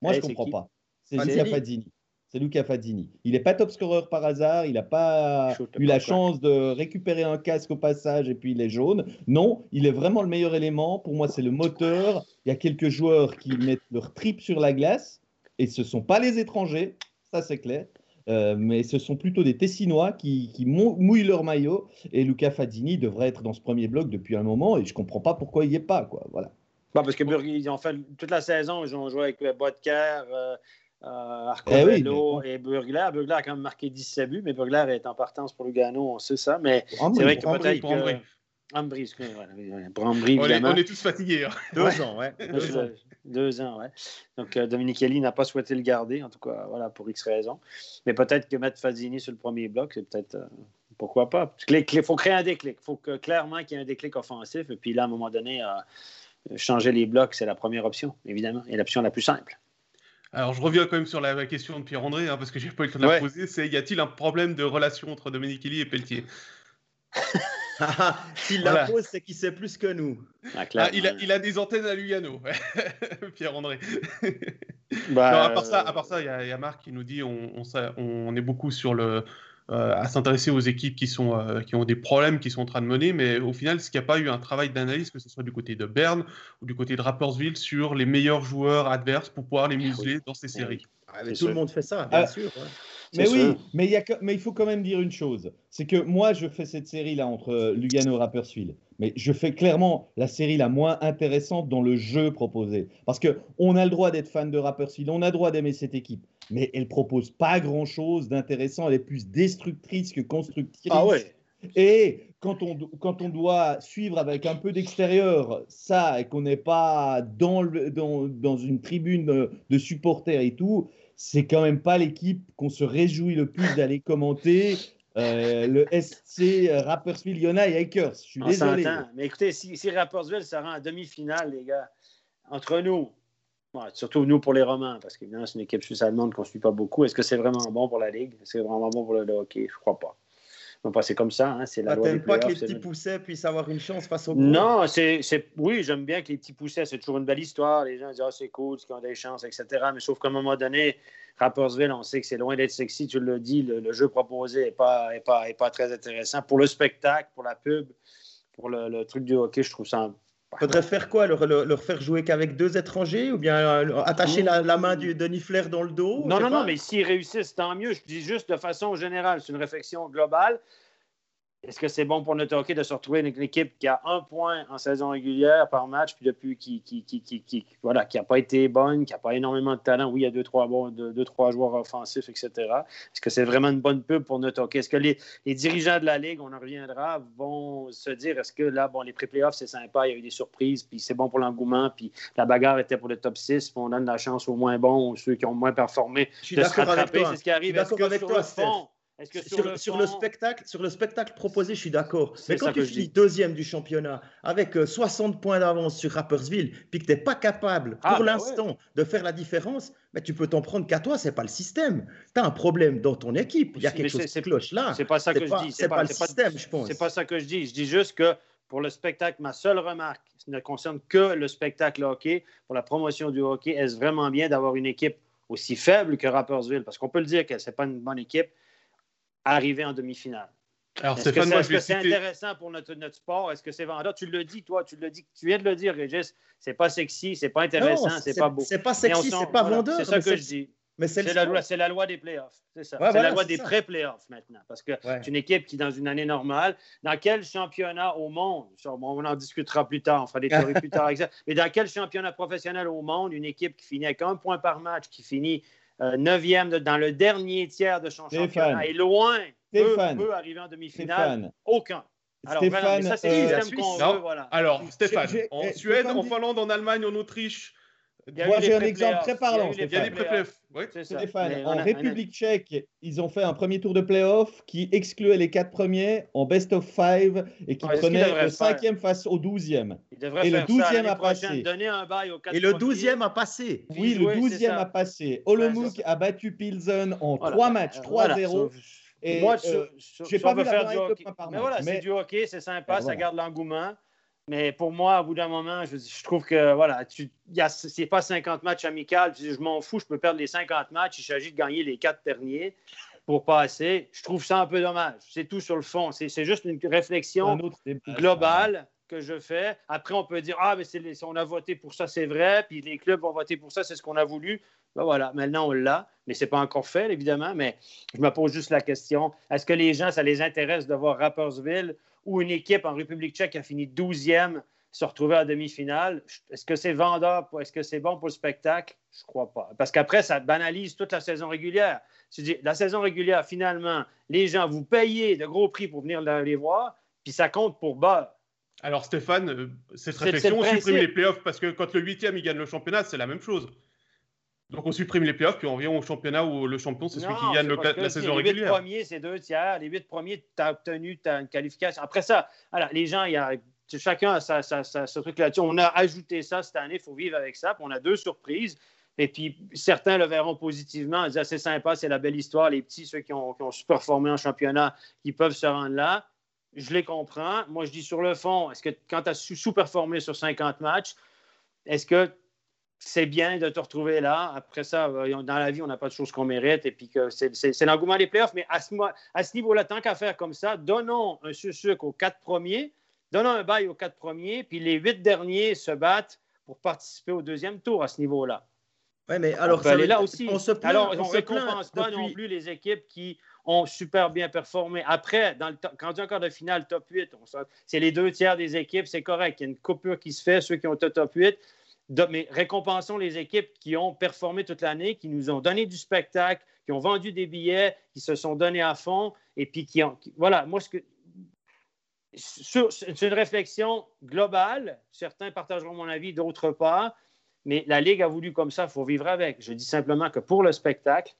Moi, eh, je ne comprends pas. C'est Luca Fadini. C'est Luca Fadini. Il n'est pas top scorer par hasard. Il n'a pas eu la chance de récupérer un casque au passage et puis il est jaune. Non, il est vraiment le meilleur élément. Pour moi, c'est le moteur. Il y a quelques joueurs qui mettent leur trip sur la glace et ce ne sont pas les étrangers, ça c'est clair. Euh, mais ce sont plutôt des Tessinois qui, mouillent leur maillot et Luca Fadini devrait être dans ce premier bloc depuis un moment et je ne comprends pas pourquoi il n'y est pas. Quoi. Voilà. parce que ils ont fait toute la saison, ils ont joué avec Bodker, euh, euh, Arcovello eh et Burgler. Burgler a quand même marqué 17 buts, mais Burgler est en partance pour Lugano, on sait ça. Mais c'est vrai que peut-être que. Ambry, on, est, tous fatigués. Hein. Deux ans, ouais. Deux ans. Ouais. Donc, euh, Dominique Kelly n'a pas souhaité le garder, en tout cas, voilà, pour X raisons. Mais peut-être que mettre Fazini sur le premier bloc, c'est peut-être. Euh, pourquoi pas? Il faut créer un déclic. Il faut que, clairement qu'il y ait un déclic offensif. Et puis là, à un moment donné, euh, changer les blocs, c'est la première option, évidemment, et l'option la plus simple. Alors, je reviens quand même sur la question de Pierre-André, hein, parce que j'ai pas eu le temps de la poser. C'est y a-t-il un problème de relation entre Dominique Kelly et Pelletier? S'il la pose, c'est qu'il sait plus que nous. Ah, ah, il, a, des antennes à Lugano, Pierre-André. Bah, à part ça, à part ça, il y, a Marc qui nous dit on, on, est beaucoup sur le euh, à s'intéresser aux équipes qui sont euh, qui ont des problèmes qui sont en train de mener, mais au final, est-ce qu'il n'y a pas eu un travail d'analyse, que ce soit du côté de Berne ou du côté de Rappersville, sur les meilleurs joueurs adverses pour pouvoir les museler dans ces séries ah, Tout le monde fait ça, bien sûr. Mais oui, mais, y a, mais il faut quand même dire une chose. C'est que moi, je fais cette série-là entre Lugano et Rapperswil. Mais je fais clairement la série la moins intéressante dans le jeu proposé. Parce qu'on a le droit d'être fan de Rapperswil, on a le droit d'aimer cette équipe. mais elle propose pas grand-chose d'intéressant. Elle est plus destructrice que constructrice. Ah ouais. Et quand on, quand on doit suivre avec un peu d'extérieur ça et qu'on n'est pas dans, le, dans, dans, une tribune de supporters et tout, c'est quand même pas l'équipe qu'on se réjouit le plus d'aller commenter. Euh, le SC Rappersville United Akers. Je suis désolé. Mais écoutez, si, si Rappersville se rend en demi-finale, les gars, entre nous, surtout nous pour les Romans, parce que c'est une équipe suisse-allemande qu'on ne suit pas beaucoup, est-ce que c'est vraiment bon pour la Ligue? Est-ce que c'est vraiment bon pour le hockey? Je ne crois pas. Non, c'est comme ça, hein, c'est la loi pas que les petits poussets puissent avoir une chance face au Non, c'est, oui, j'aime bien que les petits poussets, c'est toujours une belle histoire. Les gens disent, ah, c'est cool, qu'ils ont des chances, etc. Mais sauf qu'à un moment donné, Rappersville, on sait que c'est loin d'être sexy, tu le dis, le, jeu proposé n'est pas, est pas, est pas très intéressant. Pour le spectacle, pour la pub, pour le, truc du hockey, je trouve ça Faudrait faire quoi leur, leur, faire jouer qu'avec deux étrangers ou bien euh, attacher la, main du, de Nifler dans le dos? Non, non, non, mais s'ils réussissent, tant mieux. Je dis juste de façon générale, c'est une réflexion globale. Est-ce que c'est bon pour notre hockey de se retrouver avec une équipe qui a un point en saison régulière par match, puis depuis qui, qui, qui, qui voilà, qui n'a pas été bonne, qui n'a pas énormément de talent? Oui, il y a deux, trois, bon, deux, trois joueurs offensifs, etc. Est-ce que c'est vraiment une bonne pub pour notre hockey? Est-ce que les, les, dirigeants de la Ligue, on en reviendra, vont se dire est-ce que là, bon, les pré-playoffs, c'est sympa, il y a eu des surprises, puis c'est bon pour l'engouement, puis la bagarre était pour le top 6, puis on donne la chance aux moins bons, aux ceux qui ont moins performé de se rattraper. C'est ce qui arrive. Est-ce que sur le fond, sur, le spectacle, sur le spectacle proposé, je suis d'accord. Mais quand tu finis deuxième du championnat avec 60 euh, points d'avance sur Rappersville, puis que tu n'es pas capable ah, pour bah l'instant de faire la différence, mais tu peux t'en prendre qu'à toi, c'est pas le système. Tu as un problème dans ton équipe, il y a quelque chose qui cloche là. C'est pas ça que je dis. C'est pas, pas, le système, je pense. C'est pas ça que je dis. Je dis juste que pour le spectacle, ma seule remarque ne concerne que le spectacle hockey. Pour la promotion du hockey, est-ce vraiment bien d'avoir une équipe aussi faible que Rappersville? Parce qu'on peut le dire que ce n'est pas une bonne équipe, arriver en demi-finale. Alors, Est-ce que c'est intéressant pour notre, notre sport? Est-ce que c'est vendeur? Tu le dis, toi, tu le dis, tu viens de le dire, Régis. C'est pas sexy, c'est pas intéressant, c'est pas beau. C'est pas sexy, c'est pas vendeur. C'est ça que je dis. Mais c'est la, loi, la loi des playoffs. C'est ça. c'est la loi des pré-playoffs maintenant. Parce que c'est une équipe qui, dans une année normale, dans quel championnat au monde, on en discutera plus tard, on fera des théories plus tard, mais dans quel championnat professionnel au monde, une équipe qui finit avec un point par match, qui finit euh, neuvième dans le dernier tiers de son championnat et loin peut, peut, arriver en demi-finale. Aucun. Alors, Stéphane, ça, c'est le euh, système qu'on veut. Voilà. Alors, Stéphane, en Suède, en Finlande, en Allemagne, en Autriche, moi, j'ai un exemple très parlant. Il y a des pré-playoffs. Stéphane, en République tchèque, ils ont fait un premier tour de playoff qui excluait les quatre premiers en best of five et qui prenait le cinquième face au douzième. Et le douzième a passé. Et le douzième a passé. Oui, le douzième a passé. Olomouc a battu Pilsen en trois matchs, 3-0. Et moi, euh, je n'ai pas vu faire du hockey. Mais voilà, c'est du hockey, c'est sympa, ça garde l'engouement. Mais pour moi, au bout d'un moment, je, trouve que voilà, ce n'est pas 50 matchs amicaux. Je, m'en fous, je peux perdre les 50 matchs. Il s'agit de gagner les quatre derniers pour passer. Je trouve ça un peu dommage. C'est tout sur le fond. C'est juste une réflexion globale que je fais. Après, on peut dire Ah, mais les, on a voté pour ça, c'est vrai. Puis les clubs ont voté pour ça, c'est ce qu'on a voulu. Ben voilà, maintenant on l'a. Mais ce n'est pas encore fait, évidemment. Mais je me pose juste la question est-ce que les gens, ça les intéresse de voir Rappersville ou une équipe en République tchèque a fini 12e se retrouver en demi-finale. Est-ce que c'est vendeur? Est-ce que c'est bon pour le spectacle? Je ne crois pas. Parce qu'après, ça banalise toute la saison régulière. Dis, la saison régulière, finalement, les gens, vous payez de gros prix pour venir les voir, puis ça compte pour bas. Alors Stéphane, euh, cette réflexion, on supprime les playoffs parce que quand le huitième il gagne le championnat, c'est la même chose. Donc on supprime les playoffs, puis on revient au championnat où le champion, c'est celui qui gagne la saison régulière. Les huit premiers, c'est deux tiers. Les huit premiers, tu as obtenu as une qualification. Après ça, alors, les gens, il y a, chacun a sa, ce truc là-dessus. On a ajouté ça cette année, il faut vivre avec ça. Puis on a deux surprises. Et puis certains le verront positivement, ils disent c'est sympa, c'est la belle histoire. Les petits, ceux qui ont, qui ont performé en championnat, qui peuvent se rendre là. Je les comprends. Moi, je dis sur le fond, est-ce que quand tu as sous-performé sur 50 matchs, est-ce que c'est bien de te retrouver là. Après ça, euh, dans la vie, on n'a pas de choses qu'on mérite. Et puis que c'est l'engouement des playoffs. Mais à ce, à ce niveau-là, tant qu'à faire comme ça, donnons un sucre aux quatre premiers, donnons un bail aux quatre premiers, puis les huit derniers se battent pour participer au deuxième tour à ce niveau-là. Oui, mais alors, on ça là aussi. On se alors, on ne récompense pas non plus les équipes qui ont super bien performé. Après, dans le quand on encore de finale top 8, c'est les deux tiers des équipes, c'est correct. Il y a une coupure qui se fait, ceux qui ont été top 8 mais récompensons les équipes qui ont performé toute l'année, qui nous ont donné du spectacle, qui ont vendu des billets, qui se sont donnés à fond, et puis qui ont. voilà, moi. C'est une réflexion globale. Certains partageront mon avis, d'autres pas. Mais la Ligue a voulu comme ça, il faut vivre avec. Je dis simplement que pour le spectacle,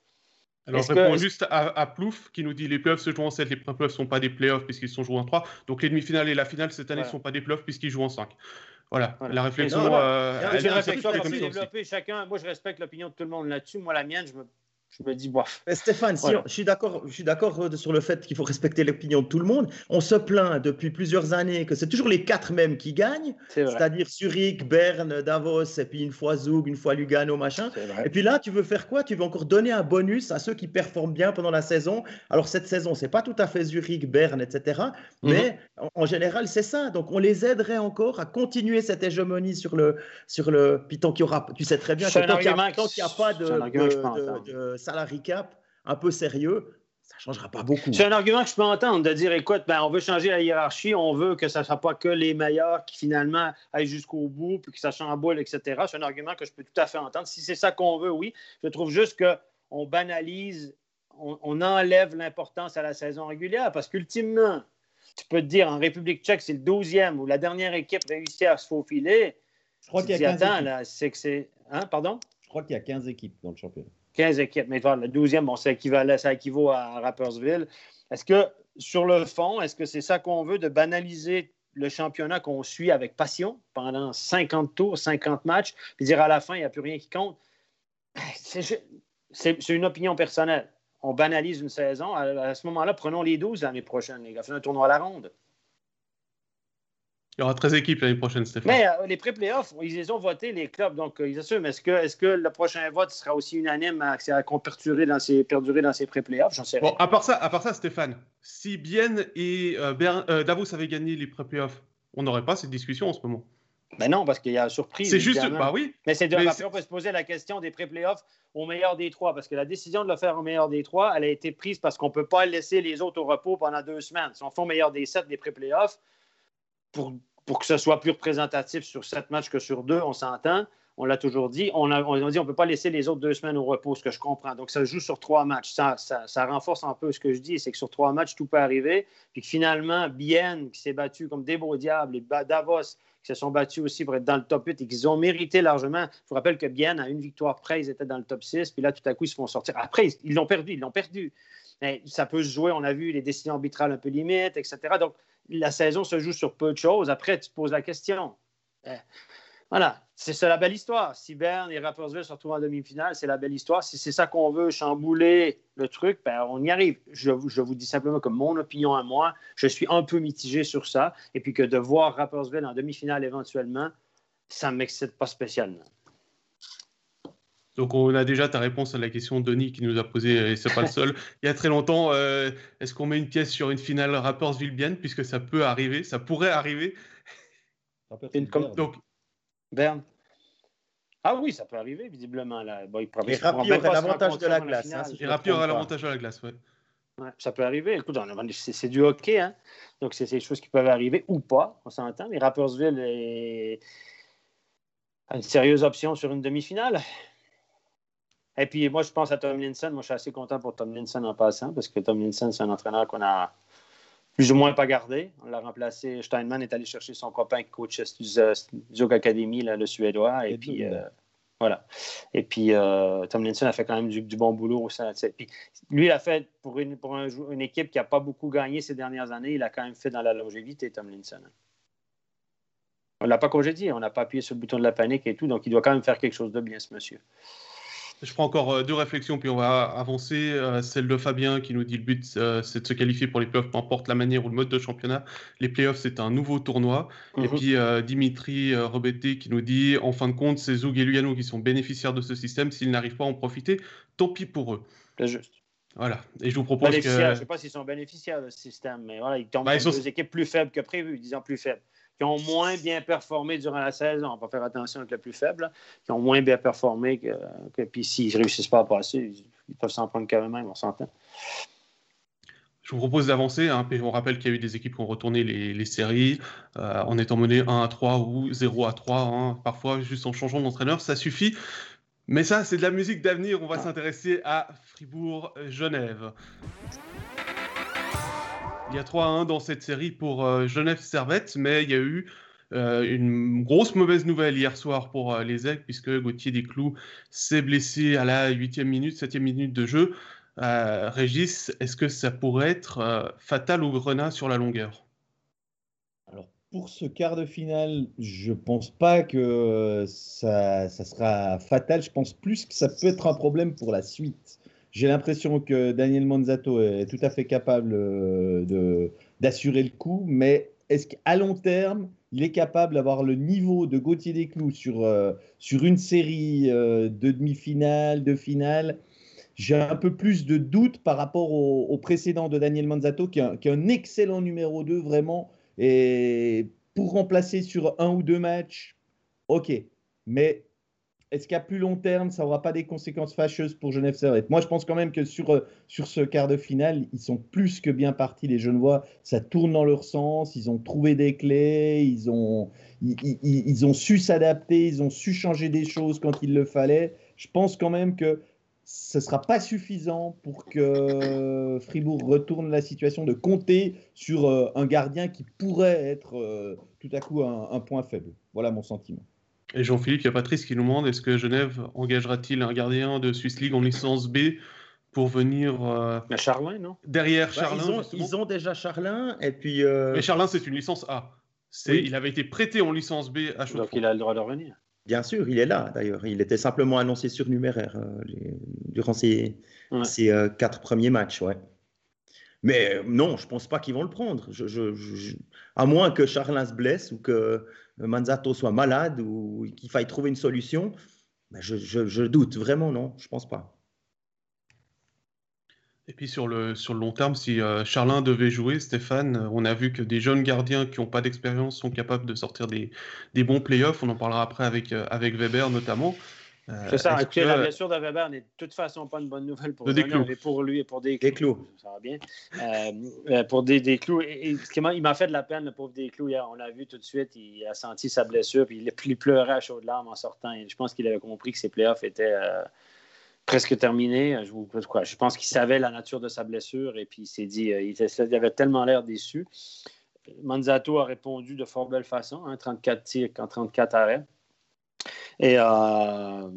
alors, je réponds juste à, Plouf qui nous dit les playoffs se jouent en 7, les playoffs ne sont pas des playoffs puisqu'ils sont joués en 3. Donc les demi-finales et la finale cette année ne sont pas des playoffs puisqu'ils jouent en 5. Voilà, la réflexion. Euh, une réflexion chacun. Moi, je respecte l'opinion de tout le monde là-dessus. Moi, la mienne, je me je me dis, bof. Stéphane, je suis d'accord, je suis d'accord euh, sur le fait qu'il faut respecter l'opinion de tout le monde. On se plaint depuis plusieurs années que c'est toujours les quatre mêmes qui gagnent, c'est-à-dire Zurich, Berne, Davos, et puis une fois Zug, une fois Lugano, machin. Et puis là, tu veux faire quoi? Tu veux encore donner un bonus à ceux qui performent bien pendant la saison. Alors cette saison, c'est pas tout à fait Zurich, Berne, etc. Mhm. Mais en, général, c'est ça. Donc on les aiderait encore à continuer cette hégémonie sur le sur le. Puis tant qu'il y aura, tu sais très bien, tant qu'il n'y a, pas de, de salary cap un peu sérieux, ça ne changera pas beaucoup. C'est un argument que je peux entendre, de dire, écoute, ben, on veut changer la hiérarchie, on veut que ça ne soit pas que les meilleurs qui finalement aillent jusqu'au bout, puis que ça chamboule, etc. C'est un argument que je peux tout à fait entendre. Si c'est ça qu'on veut, oui. Je trouve juste qu'on banalise, on, enlève l'importance à la saison régulière, parce qu'ultimement, tu peux te dire, en République tchèque, c'est le 12e, où la dernière équipe réussit à se faufiler. Je crois qu'il y a 15 c'est que c'est... Hein, pardon? Je crois qu'il y a 15 équipes dans le championnat. 15 équipes. Mais le 12e, bon, ça, ça équivaut à Rappersville. Est-ce que, sur le fond, est-ce que c'est ça qu'on veut, de banaliser le championnat qu'on suit avec passion pendant 50 tours, 50 matchs, puis dire à la fin, il n'y a plus rien qui compte? C'est une opinion personnelle. On banalise une saison. À, ce moment-là, prenons les 12 l'année prochaine, les gars. Faisons un tournoi à la ronde. Il y aura 13 équipes l'année prochaine, Stéphane. Mais euh, les pré-playoffs, ils les ont votés, les clubs, donc euh, ils assument. Est-ce que, est que le prochain vote sera aussi unanime à, à perdurer dans ces, ces pré-playoffs? J'en sais rien. Bon, à part, ça, à part ça, Stéphane, si Bien et euh, Davos avaient gagné les pré-playoffs, on n'aurait pas cette discussion en ce moment. Ben non, parce qu'il y a surprise. C'est juste, bah oui. Mais c'est de on peut se poser la question des pré-playoffs au meilleur des trois, parce que la décision de le faire au meilleur des trois, elle a été prise parce qu'on ne peut pas laisser les autres au repos pendant deux semaines. Si on fait au meilleur des sept des pré-playoffs, pour que ce soit plus représentatif sur sept matchs que sur deux, on s'entend. On l'a toujours dit. On a dit on ne peut pas laisser les autres deux semaines au repos, ce que je comprends. Donc, ça joue sur trois matchs. Ça, ça, renforce un peu ce que je dis, c'est que sur trois matchs, tout peut arriver. Puis que finalement, Bienne, qui s'est battu comme des beaux diables, et Davos, qui se sont battus aussi pour être dans le top 8 et qu'ils ont mérité largement. Je vous rappelle que Bienne, à une victoire près, ils étaient dans le top 6. Puis là, tout à coup, ils se font sortir. Après, ils l'ont perdu. Ils l'ont perdu. Mais ça peut se jouer. On a vu les décisions arbitrales un peu limites, etc. Donc, la saison se joue sur peu de choses. Après, tu te poses la question. Eh, voilà, c'est ça la belle histoire. Si Berne et Rappersville se retrouvent en demi-finale, c'est la belle histoire. Si c'est ça qu'on veut, chambouler le truc, ben, on y arrive. Je, vous dis simplement que mon opinion à moi, je suis un peu mitigé sur ça. Et puis que de voir Rappersville en demi-finale éventuellement, ça ne m'excite pas spécialement. Donc on a déjà ta réponse à la question de Denis qui nous a posé, et c'est pas le seul, il y a très longtemps, euh, est-ce qu'on met une pièce sur une finale Rappersville-Bienne, puisque ça peut arriver, ça pourrait arriver? Une comme... Donc, Berne. Ah oui, ça peut arriver, visiblement. Là. Bon, il et Rapi aurait l'avantage de la glace. Hein, et Rapi aura l'avantage de la glace, oui. Ouais, ça peut arriver. Écoute, c'est du hockey, hein? donc c'est des choses qui peuvent arriver ou pas, on s'entend. Mais Rappersville est une sérieuse option sur une demi-finale. Et puis, moi, je pense à Tom Linson. Moi, je suis assez content pour Tom Linson en passant, parce que Tom Linson, c'est un entraîneur qu'on a plus ou moins pas gardé. On l'a remplacé. Steinman est allé chercher son copain qui coach Zug Academy, là, le Suédois. Et, puis, euh, voilà. Et puis, euh, Tom Linson a fait quand même du, bon boulot au sein. Puis, lui, il a fait pour, une, pour une équipe qui n'a pas beaucoup gagné ces dernières années, il a quand même fait dans la longévité, Tom Linson. On ne l'a pas congédié, on n'a pas appuyé sur le bouton de la panique et tout, donc il doit quand même faire quelque chose de bien, ce monsieur. Je prends encore euh, deux réflexions, puis on va avancer. Euh, celle de Fabien qui nous dit le but, euh, c'est de se qualifier pour les playoffs, peu importe la manière ou le mode de championnat. Les playoffs, c'est un nouveau tournoi. Et mhm. puis Dimitri Robeté qui nous dit, en fin de compte, c'est Zoug et Lugano qui sont bénéficiaires de ce système. S'ils n'arrivent pas à en profiter, tant pis pour eux. C'est juste. Voilà. Et je vous propose que... Je ne sais pas s'ils sont bénéficiaires de ce système, mais voilà, ils tombent bah, deux équipes plus faibles que prévu, disons plus faibles qui ont moins bien performé durant la saison. On va faire attention avec le plus faible, qui ont moins bien performé que, que puis s'ils ne réussissent pas à passer, ils, peuvent s'en prendre quand même, on s'entend. Je vous propose d'avancer. Hein, on rappelle qu'il y a eu des équipes qui ont retourné les, séries euh, en étant menées 1 à 3 ou 0 à 3. Hein. parfois, juste en changeant d'entraîneur, ça suffit. Mais ça, c'est de la musique d'avenir. On va s'intéresser à Fribourg-Genève. Il y a 3 à 1 dans cette série pour euh, Genève-Servette, mais il y a eu euh, une grosse mauvaise nouvelle hier soir pour les Aigles, puisque Gauthier Desclous s'est blessé à la 8e minute, 7e minute de jeu. Euh, Régis, est-ce que ça pourrait être euh, fatal au Grenat sur la longueur? Alors, pour ce quart de finale, je pense pas que ça, sera fatal. Je pense plus que ça peut être un problème pour la suite. J'ai l'impression que Daniel Manzato est tout à fait capable euh, d'assurer le coup, mais est-ce qu'à long terme, il est capable d'avoir le niveau de Gauthier Desclous sur, sur une série de demi-finale, de finale? J'ai un peu plus de doutes par rapport au, précédent de Daniel Manzato, qui est, un, excellent numéro 2, vraiment. Et pour remplacer sur un ou deux matchs, ok. Mais est-ce qu'à plus long terme, ça n'aura pas des conséquences fâcheuses pour Genève Servette? Moi, je pense quand même que sur, sur ce quart de finale, ils sont plus que bien partis, les Genevois. Ça tourne dans leur sens, ils ont trouvé des clés, ils ont, ils ont su s'adapter, ils ont su changer des choses quand il le fallait. Je pense quand même que ce ne sera pas suffisant pour que Fribourg retourne la situation de compter sur euh, un gardien qui pourrait être euh, tout à coup un, point faible. Voilà mon sentiment. Et Jean-Philippe, il y a Patrice qui nous demande est-ce que Genève engagera-t-il un gardien de Swiss League en licence B pour venir euh, Charlin, non? derrière bah, Charlin ils, ont, déjà Charlin et puis. Mais Charlin, c'est une licence A. Il avait été prêté en licence B à Chaux-de-Fonds. Donc il a le droit de revenir. Bien sûr, il est là d'ailleurs. Il était simplement annoncé surnuméraire euh, durant ces, euh, quatre premiers matchs. Ouais. Mais euh, non, je ne pense pas qu'ils vont le prendre. à moins que Charlin se blesse ou que Manzato soit malade ou qu'il faille trouver une solution. Mais je, doute vraiment, non, je ne pense pas. Et puis sur le, sur le long terme, si euh, Charlin devait jouer, Stéphane, euh, on a vu que des jeunes gardiens qui n'ont pas d'expérience sont capables de sortir des, des bons playoffs. On en parlera après avec, euh, avec Weber notamment. C'est ça, la blessure de Weber n'est de toute façon pas une bonne nouvelle pour, mais pour lui et pour des clous. Ça va bien. pour des, des clous. Et, il m'a fait de la peine, le pauvre des clous, hier. On l'a vu tout de suite. Il a senti sa blessure, puis il, pleurait à chaudes larmes en sortant. Et je pense qu'il avait compris que ses playoffs étaient presque terminé. Je, je pense qu'il savait la nature de sa blessure et puis il s'est dit, euh, il, avait tellement l'air déçu. Manzato a répondu de fort belle façon, 34 hein, tirs en 34 arrêts. Et euh,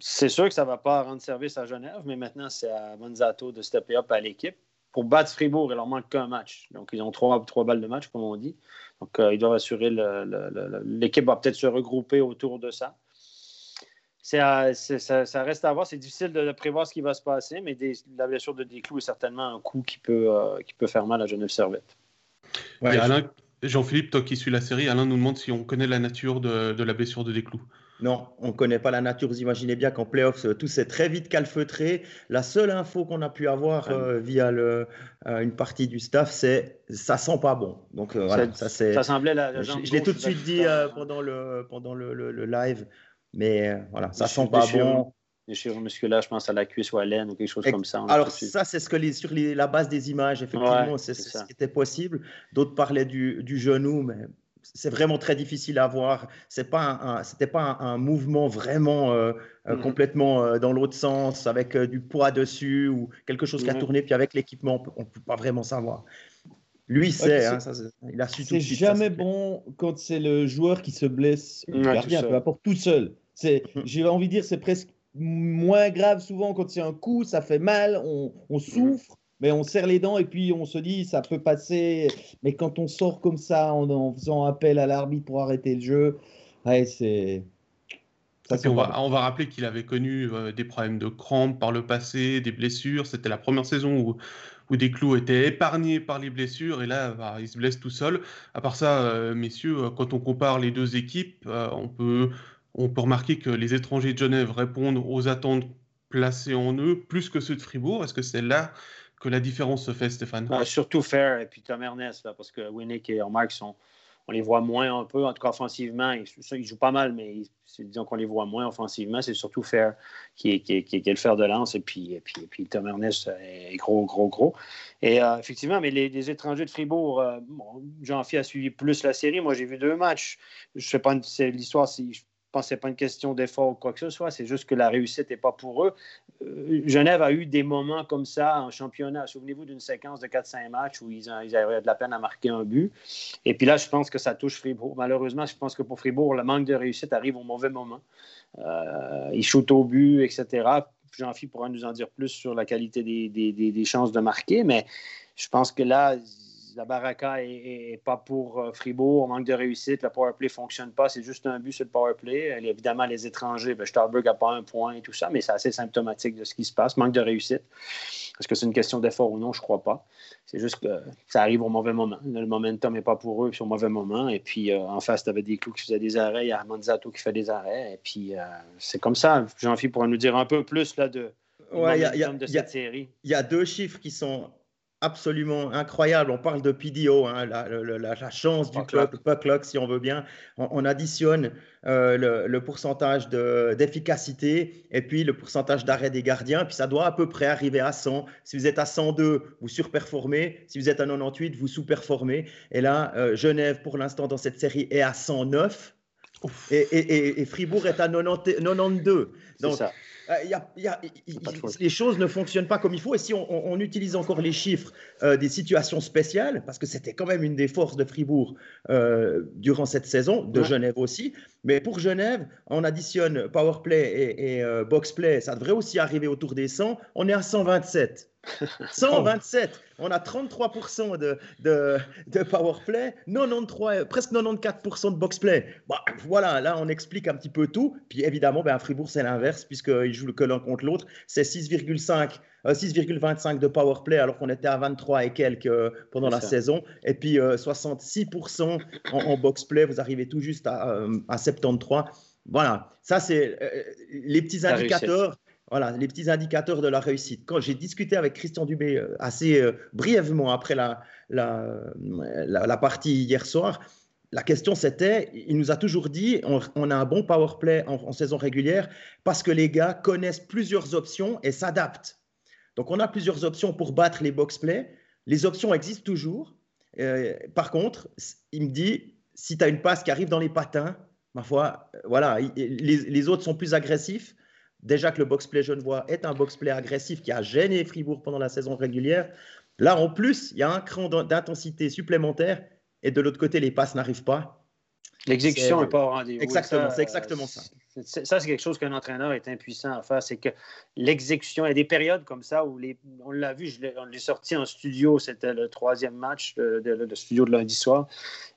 c'est sûr que ça ne va pas rendre service à Genève, mais maintenant c'est à Manzato de stepper up à l'équipe. Pour battre Fribourg, il leur manque qu'un match. Donc ils ont trois, trois balles de match, comme on dit. Donc euh, ils doivent assurer, l'équipe va peut-être se regrouper autour de ça. Euh, ça, reste à voir. C'est difficile de, prévoir ce qui va se passer, mais la blessure de Desclous est certainement un coup qui peut, euh, qui peut faire mal à Genève Servette. Jean-Philippe, toi qui suis la série, Alain nous demande si on connaît la nature de, la blessure de Desclous. Non, on ne connaît pas la nature. Vous imaginez bien qu'en playoffs, tout s'est très vite calfeutré. La seule info qu'on a pu avoir euh, via le, une partie du staff, c'est ça sent pas bon. Donc voilà, ça, ça, semblait la, Je, l'ai tout de suite dit pendant, le, pendant le live. Mais euh, voilà, ça sent pas bon. Déchirure musculaire, je pense à la cuisse ou à l'aine ou quelque chose comme ça. Alors, ça, c'est ce que les, sur la base des images, effectivement, c'est ce qui était possible. D'autres parlaient du, du genou, mais c'est vraiment très difficile à voir. C'est pas c'était pas un, mouvement vraiment euh, euh, mm-hmm. complètement dans l'autre sens avec du poids dessus ou quelque chose qui a mm-hmm. tourné. Puis avec l'équipement, on ne peut pas vraiment savoir. Lui, c'est, hein, il a su C'est jamais bon quand c'est le joueur qui se blesse, le gardien, peu importe, tout seul. C'est, mm. j'ai envie de dire, c'est presque moins grave souvent quand c'est un coup, ça fait mal, on, on, souffre, mais on serre les dents et puis on se dit ça peut passer. Mais quand on sort comme ça en, faisant appel à l'arbitre pour arrêter le jeu, ouais, c'est. on, va, on, va, rappeler qu'il avait connu euh, des problèmes de crampes par le passé, des blessures. C'était la première saison où, où des clous étaient épargnés par les blessures et là, bah, il se blesse tout seul. À part ça, euh, messieurs, quand on compare les deux équipes, euh, on peut on peut remarquer que les étrangers de Genève répondent aux attentes placées en eux plus que ceux de Fribourg. Est-ce que c'est là que la différence se fait, Stéphane? Bah, Surtout Fair et puis Tom Ernest, parce que Winnick et Mark sont, on les voit moins un peu, en tout cas offensivement. Ils, ils jouent pas mal, mais disons qu'on les voit moins offensivement. C'est surtout Fair qui est, le fer de lance, et puis, et puis, et puis Tom Ernest est gros, gros, gros. Et euh, effectivement, mais les, étrangers de Fribourg, euh, Jean-Phi a suivi plus la série. Moi, j'ai vu deux matchs. Je ne sais pas, l'histoire, si pense que ce n'est pas une question d'effort ou quoi que ce soit, c'est juste que la réussite n'est pas pour eux. Euh, Genève a eu des moments comme ça en championnat. Souvenez-vous d'une séquence de 4-5 matchs où ils, avaient de la peine à marquer un but. Et puis là, je pense que ça touche Fribourg. Malheureusement, je pense que pour Fribourg, le manque de réussite arrive au mauvais moment. Euh, ils shootent au but, etc. Jean-Philippe pourra nous en dire plus sur la qualité des chances de marquer, mais je pense que là, la baraka est, pas pour euh, Fribourg, on manque de réussite, le power play ne fonctionne pas, c'est juste un but sur le power play. Évidemment, les étrangers, ben, Starbuck n'a pas un point et tout ça, mais c'est assez symptomatique de ce qui se passe, manque de réussite. Est-ce que c'est une question d'effort ou non? Je ne crois pas. C'est juste que ça arrive au mauvais moment. Le momentum n'est pas pour eux, puis au mauvais moment. Et puis euh, en face, tu avais des clous qui faisaient des arrêts, il y a Armand qui fait des arrêts. Et puis euh, c'est comme ça. Jean-Philippe pourra nous dire un peu plus là, de, de cette série. Il y a deux chiffres qui sont absolument incroyable. On parle de PDO, hein, la, chance du club, le puck luck, si on veut bien. On, additionne euh, le, pourcentage d'efficacité et puis le pourcentage d'arrêt des gardiens. Puis ça doit à peu près arriver à 100. Si vous êtes à 102, vous surperformez. Si vous êtes à 98, vous sous-performez. Et là, euh, Genève, pour l'instant, dans cette série, est à 109. Et, et, Fribourg est à 92. Donc, ça. Euh, y a, les choses ne fonctionnent pas comme il faut. Et si on, utilise encore les chiffres euh, des situations spéciales, parce que c'était quand même une des forces de Fribourg euh, durant cette saison, de Genève aussi. Mais pour Genève, on additionne power play et, et box play, ça devrait aussi arriver autour des 100. On est à 127. 127. On a 33% de, de, de powerplay, 93, presque 94% de boxplay. Bah, voilà, là, on explique un petit peu tout. Puis évidemment, ben, à Fribourg, c'est l'inverse, puisqu'ils jouent que l'un contre l'autre. C'est 6,5. 6,25 euh, de powerplay alors qu'on était à 23 et quelques euh, pendant la saison. Et puis 66% euh, en, en box-play, vous arrivez tout juste à, à 73. Voilà, ça c'est les petits indicateurs voilà, les petits indicateurs de la réussite. Quand j'ai discuté avec Christian Dubé euh, assez euh, brièvement après la, la, partie hier soir, la question c'était, il nous a toujours dit, on, a un bon power play en, saison régulière parce que les gars connaissent plusieurs options et s'adaptent. Donc on a plusieurs options pour battre les box play. Les options existent toujours. Euh, par contre, il me dit, si tu as une passe qui arrive dans les patins, ma foi, voilà, les, les autres sont plus agressifs Déjà que le box-play genevois est un box-play agressif qui a gêné Fribourg pendant la saison régulière. Là, en plus, il y a un cran d'intensité supplémentaire et de l'autre côté, les passes n'arrivent pas. L'exécution n'est pas au rendez-vous. Exactement, c'est exactement ça. Ça, c'est quelque chose qu'un entraîneur est impuissant à faire. C'est que l'exécution, il y a des périodes comme ça où les, on l'a vu, on l'est sorti en studio, c'était le troisième match de, de, studio de lundi soir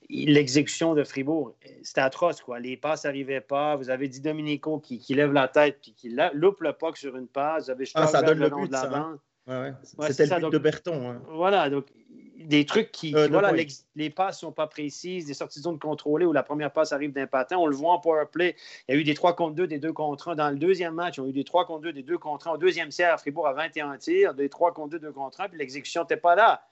l'exécution de Fribourg, c'était atroce. Quoi. Les passes n'arrivaient pas. Vous avez dit Dominico qui, lève la tête puis qui loupe le puck sur une passe. Vous avez ah, ça donne le, but, de la hein. C'était le but de Berton. Hein. Voilà, donc des trucs qui. Euh, voilà, les, passes ne sont pas précises, des sorties de zone contrôlées où la première passe arrive d'un patin. On le voit en power play. Il y a eu des 3 contre 2, des 2 contre 1. Dans le deuxième match, on a eu des 3 contre 2, des 2 contre 1. Au deuxième tiers, Fribourg a 21 tirs, des 3 contre 2, 2 contre 1, puis l'exécution n'était pas là.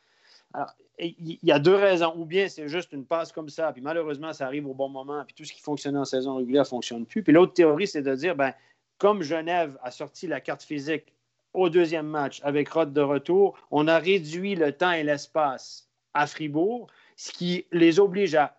Alors, il y a deux raisons. Ou bien c'est juste une passe comme ça, puis malheureusement, ça arrive au bon moment, puis tout ce qui fonctionnait en saison régulière ne fonctionne plus. Puis l'autre théorie, c'est de dire, ben, comme Genève a sorti la carte physique au deuxième match avec Rod de retour, on a réduit le temps et l'espace à Fribourg, ce qui les oblige à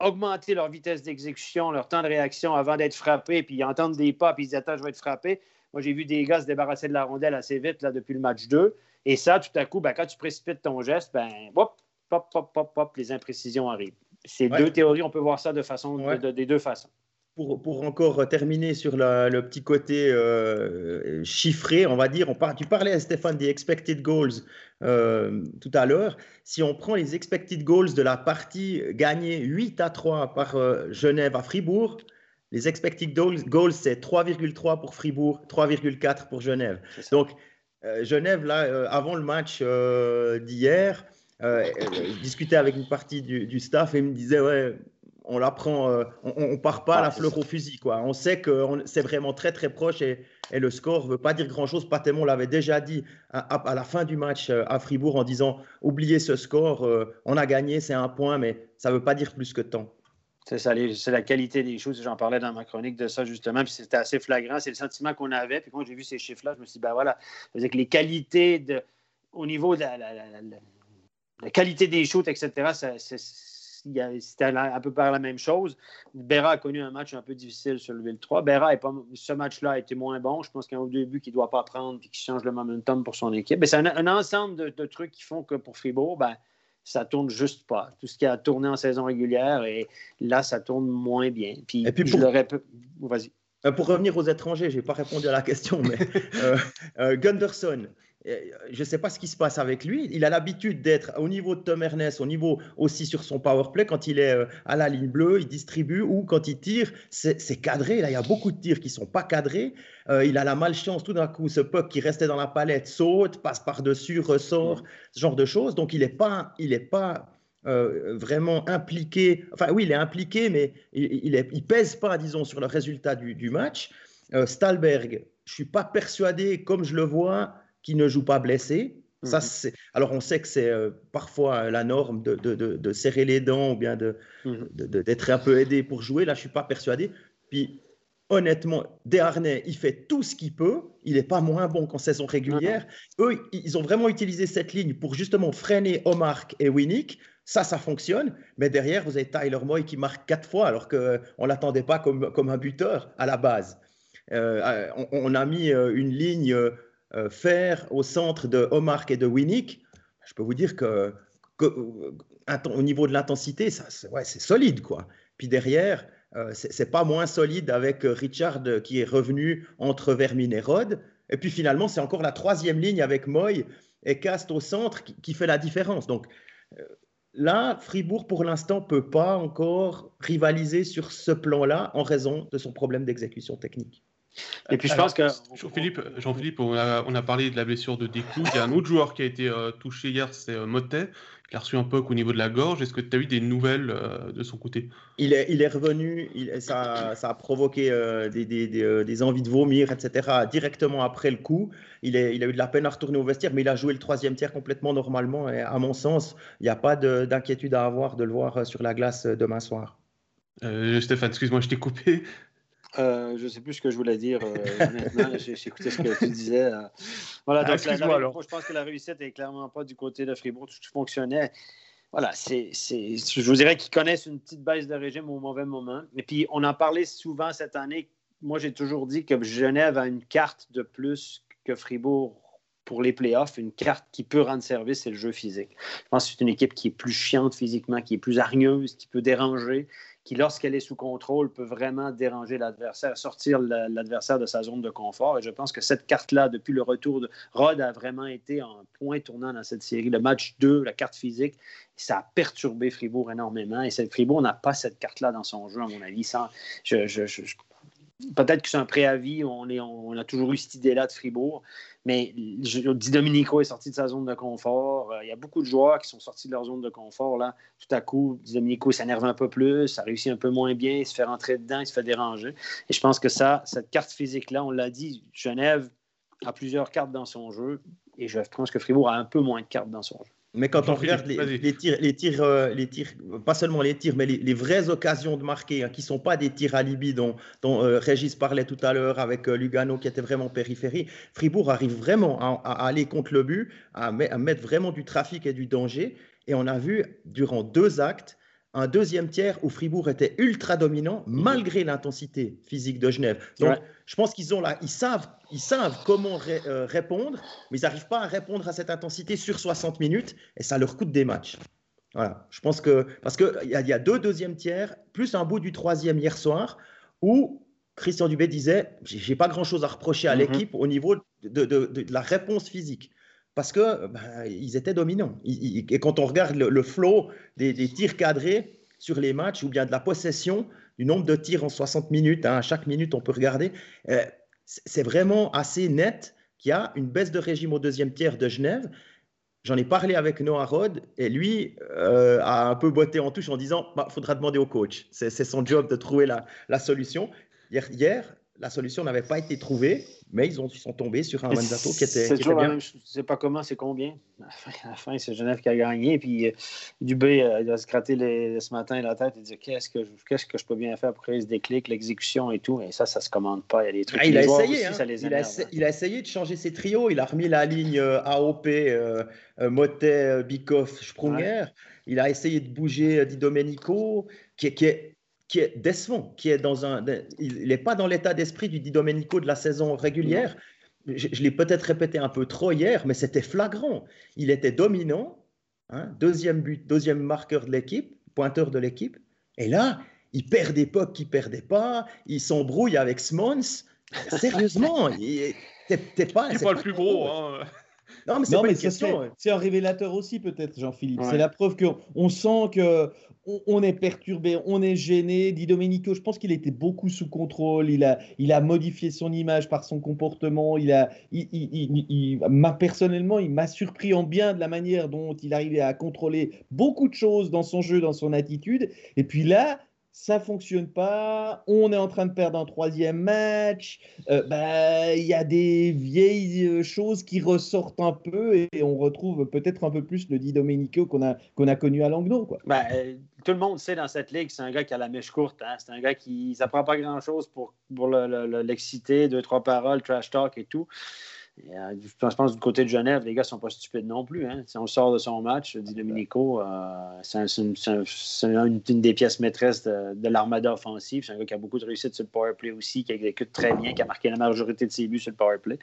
augmenter leur vitesse d'exécution, leur temps de réaction avant d'être frappés, puis ils entendent des pas, puis ils disent Attends, je vais être frappé. Moi, j'ai vu des gars se débarrasser de la rondelle assez vite là, depuis le match 2. Et ça, tout à coup, ben, quand tu précipites ton geste, ben, hop, pop, pop, pop, pop, les imprécisions arrivent. Ces deux théories, on peut voir ça de façon, des deux façons. Pour, pour, encore terminer sur le petit côté euh, chiffré, on va dire, on tu parlais à Stéphane des expected goals euh, tout à l'heure. Si on prend les expected goals de la partie gagnée 8 à 3 par euh, Genève à Fribourg, les expected goals, c'est 3,3 pour Fribourg, 3,4 pour Genève. Donc, Genève, là, euh, avant le match euh, d'hier, je discutais avec une partie du, staff et il me disait Ouais, on la prend, euh, on, ne part pas à la fleur au fusil. Quoi. On sait que c'est vraiment très très proche et, le score ne veut pas dire grand-chose. Patémon l'avait déjà dit à, la fin du match euh, à Fribourg en disant oubliez ce score, euh, on a gagné, c'est un point, mais ça ne veut pas dire plus que tant. C'est c'est la qualité des choses. J'en parlais dans ma chronique de ça justement, puis c'était assez flagrant. C'est le sentiment qu'on avait. Puis quand j'ai vu ces chiffres-là, je me suis dit, ben voilà, que les qualités de, au niveau de la, qualité des shoots, etc., c'est c'était un peu par la même chose. Berra a connu un match un peu difficile sur le ville 3. Berra, est pas, ce match-là a été moins bon. Je pense qu'il y a un début qu'il ne doit pas prendre et qui change le momentum pour son équipe. C'est un, ensemble de, trucs qui font que pour Fribourg, ben, ça tourne juste pas. Tout ce qui a tourné en saison régulière, et là, ça tourne moins bien. Puis, et puis pour... Vas-y. Euh, pour revenir aux étrangers, je n'ai pas répondu à la question, mais euh, euh, Gunderson, je ne sais pas ce qui se passe avec lui. Il a l'habitude d'être au niveau de Tom Ernest, au niveau aussi sur son power play, quand il est euh, à la ligne bleue, il distribue, ou quand il tire, c'est cadré. Là, il y a beaucoup de tirs qui ne sont pas cadrés. Euh, il a la malchance, tout d'un coup, ce puck qui restait dans la palette saute, passe par-dessus, ressort, ce genre de choses. Donc, il n'est pas, il pas vraiment impliqué. Enfin, oui, il est impliqué, mais il ne pèse pas, disons, sur le résultat du, match. Stalberg, je ne suis pas persuadé, comme je le vois, qui ne joue pas blessé. Ça, mhm. Alors, on sait que c'est euh, parfois la norme de, de, de, serrer les dents ou bien mhm. d'être un peu aidé pour jouer. Là, je ne suis pas persuadé. Puis, honnêtement, Desharnais, il fait tout ce qu'il peut. Il n'est pas moins bon qu'en saison régulière. Eux, ils ont vraiment utilisé cette ligne pour justement freiner Omark et Winnick. Ça, ça fonctionne. Mais derrière, vous avez Tyler Moy qui marque quatre fois alors qu'on ne l'attendait pas comme, comme un buteur à la base. Euh, on, on, a mis euh, une ligne euh, faire au centre de Omar et de Winnick, je peux vous dire que, au niveau de l'intensité, c'est solide. quoi. Puis derrière, euh, c'est pas moins solide avec euh, Richard qui est revenu entre Vermin et Rod. Et puis finalement, c'est encore la troisième ligne avec Moy et Cast au centre qui, fait la différence. Donc là, Fribourg, pour l'instant, peut pas encore rivaliser sur ce plan-là en raison de son problème d'exécution technique. Et puis je pense que. Jean-Philippe, Jean-Philippe on, a, on, a, parlé de la blessure de Décou. Il y a un autre joueur qui a été euh, touché hier, c'est euh, Motet, qui a reçu un poke au niveau de la gorge. Est-ce que tu as eu des nouvelles euh, de son côté? Il est, il est revenu, il, ça, ça, a provoqué des, des, des, envies de vomir, etc. directement après le coup. Il, est, il, a eu de la peine à retourner au vestiaire, mais il a joué le troisième tiers complètement normalement. Et à mon sens, il n'y a pas d'inquiétude à avoir de le voir sur la glace demain soir. Stéphane, excuse-moi, je t'ai coupé. Euh, je ne sais plus ce que je voulais dire. Euh, j'ai écouté ce que tu disais. Euh. Voilà, ah, donc je pense que la réussite n'est clairement pas du côté de Fribourg. Tout fonctionnait. Voilà, c'est, je vous dirais qu'ils connaissent une petite baisse de régime au mauvais moment. Et puis, on en parlait souvent cette année. Moi, j'ai toujours dit que Genève a une carte de plus que Fribourg pour les playoffs, une carte qui peut rendre service, c'est le jeu physique. Je pense que c'est une équipe qui est plus chiante physiquement, qui est plus hargneuse, qui peut déranger, qui, lorsqu'elle est sous contrôle, peut vraiment déranger l'adversaire, sortir l'adversaire de sa zone de confort. Et je pense que cette carte-là, depuis le retour de Rod, a vraiment été un point tournant dans cette série. Le match 2, la carte physique, ça a perturbé Fribourg énormément. Et Fribourg n'a pas cette carte-là dans son jeu, à mon avis. Je, je, Peut-être que c'est un préavis, on, a toujours eu cette idée-là de Fribourg, mais Di Domenico est sorti de sa zone de confort. Euh, il y a beaucoup de joueurs qui sont sortis de leur zone de confort. Là. Tout à coup, Di Domenico s'énerve un peu plus, ça réussit un peu moins bien, il se fait rentrer dedans, il se fait déranger. Et je pense que ça, cette carte physique-là, on l'a dit, Genève a plusieurs cartes dans son jeu, et je pense que Fribourg a un peu moins de cartes dans son jeu. Mais quand on regarde les, tirs, les tirs, euh, les tirs, pas seulement les tirs, mais les, vraies occasions de marquer, hein, qui ne sont pas des tirs à Libye dont, dont euh, Régis parlait tout à l'heure avec euh, Lugano qui était vraiment périphérie, Fribourg arrive vraiment à, aller contre le but, à, à, mettre vraiment du trafic et du danger. Et on a vu durant deux actes un deuxième tiers où Fribourg était ultra dominant malgré l'intensité physique de Genève. Donc, je pense qu'ils ont là, ils savent, ils savent comment euh, répondre, mais ils n'arrivent pas à répondre à cette intensité sur 60 minutes et ça leur coûte des matchs. Voilà, je pense que parce qu'il y, y, a deux deuxièmes tiers plus un bout du troisième hier soir où Christian Dubé disait j'ai pas grand chose à reprocher à mm-hmm. l'équipe au niveau de, de, la réponse physique parce que ben, ils étaient dominants. et quand on regarde le, flow des, tirs cadrés sur les matchs ou bien de la possession, du nombre de tirs en 60 minutes, hein, à chaque minute on peut regarder, euh, c'est vraiment assez net qu'il y a une baisse de régime au deuxième tiers de Genève. J'en ai parlé avec Noah Rod et lui euh, a un peu botté en touche en disant il bah, faudra demander au coach. C'est son job de trouver la, solution. Hier, la solution n'avait pas été trouvée, mais ils, ont, ils sont tombés sur un Manzato qui était, C'est toujours la même chose. sais pas comment, c'est combien. À la fin, c'est Genève qui a gagné. Puis euh, Dubé, euh, il va se gratter les, ce matin la tête et dire qu'est-ce que, qu'est-ce que je peux bien faire pour créer ce déclic, l'exécution et tout. Et ça, ça se commande pas. Il y a des trucs. Ah, il, a essayé, hein. il, a il, a essayé de changer ses trios. Il a remis la ligne euh, AOP, Motet, Bikoff, Sprunger. Il a essayé de bouger Di Domenico, qui, qui est qui est décevant, qui est dans un, il n'est pas dans l'état d'esprit du Di Domenico de la saison régulière. Je, l'ai peut-être répété un peu trop hier, mais c'était flagrant. Il était dominant, hein, deuxième but, deuxième marqueur de l'équipe, pointeur de l'équipe. Et là, il perd des pucks qu'il perdait pas. Il s'embrouille avec Smons. Sérieusement, t'es pas. C'est pas, le plus gros. Hein. Non, mais c'est un révélateur aussi, peut-être, Jean-Philippe. C'est la preuve qu'on sent que on, est perturbé, on est gêné. Di Domenico, je pense qu'il était beaucoup sous contrôle. Il a, il a modifié son image par son comportement. Il a, il, personnellement, il m'a surpris en bien de la manière dont il arrivait à contrôler beaucoup de choses dans son jeu, dans son attitude. Et puis là, ça fonctionne pas, on est en train de perdre un troisième match, euh, bah, il y a des vieilles euh, choses qui ressortent un peu et, on retrouve peut-être un peu plus le Di Domenico qu'on a, qu'on a connu à Languedoc. Quoi. Ben, tout le monde sait dans cette ligue, c'est un gars qui a la mèche courte. Hein. C'est un gars qui ne prend pas grand-chose pour, pour l'exciter, deux, trois paroles, trash talk et tout. Euh, je pense du côté de Genève, les gars ne sont pas stupides non plus. Hein. Si on sort de son match, dit Domenico, euh, c'est une, des pièces maîtresses de, l'armada offensive. C'est un gars qui a beaucoup de réussite sur le powerplay aussi, qui exécute très bien, qui a marqué la majorité de ses buts sur le powerplay.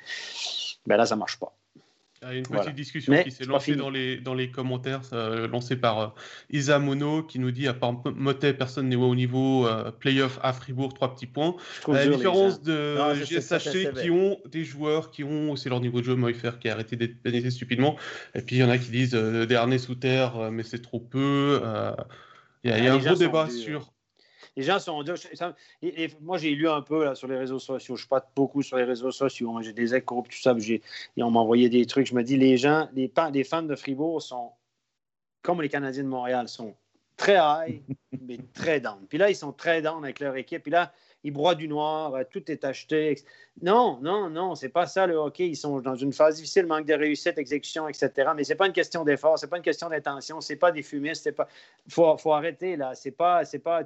Ben là, ça ne marche pas. Il y a une petite discussion qui s'est lancée dans les, dans les commentaires, lancée par euh, Isa Mono, qui nous dit à part Motet, personne n'est au niveau euh, playoff à Fribourg, trois petits points. la différence de GSHC qui ont des joueurs qui ont aussi leur niveau de jeu, Moifer qui a arrêté d'être pénétré stupidement. Et puis il y en a qui disent euh, dernier sous terre, euh, mais c'est trop peu. Il y a, y a un gros débat sur les gens sont et, moi, j'ai lu un peu sur les réseaux sociaux. Je ne suis pas beaucoup sur les réseaux sociaux. J'ai des échos, tout ça. Et on m'a envoyé des trucs. Je me dis, les gens, les, les fans de Fribourg sont comme les Canadiens de Montréal, sont très high, mais très down. Puis là, ils sont très down avec leur équipe. Puis là, ils broient du noir, euh, tout est acheté. Non, non, non, c'est pas ça le hockey. Ils sont dans une phase difficile, manque de réussite, exécution, etc. Mais c'est pas une question d'effort, c'est pas une question d'intention, c'est pas des fumistes, c'est pas. Faut, faut arrêter là. C'est pas, c'est pas.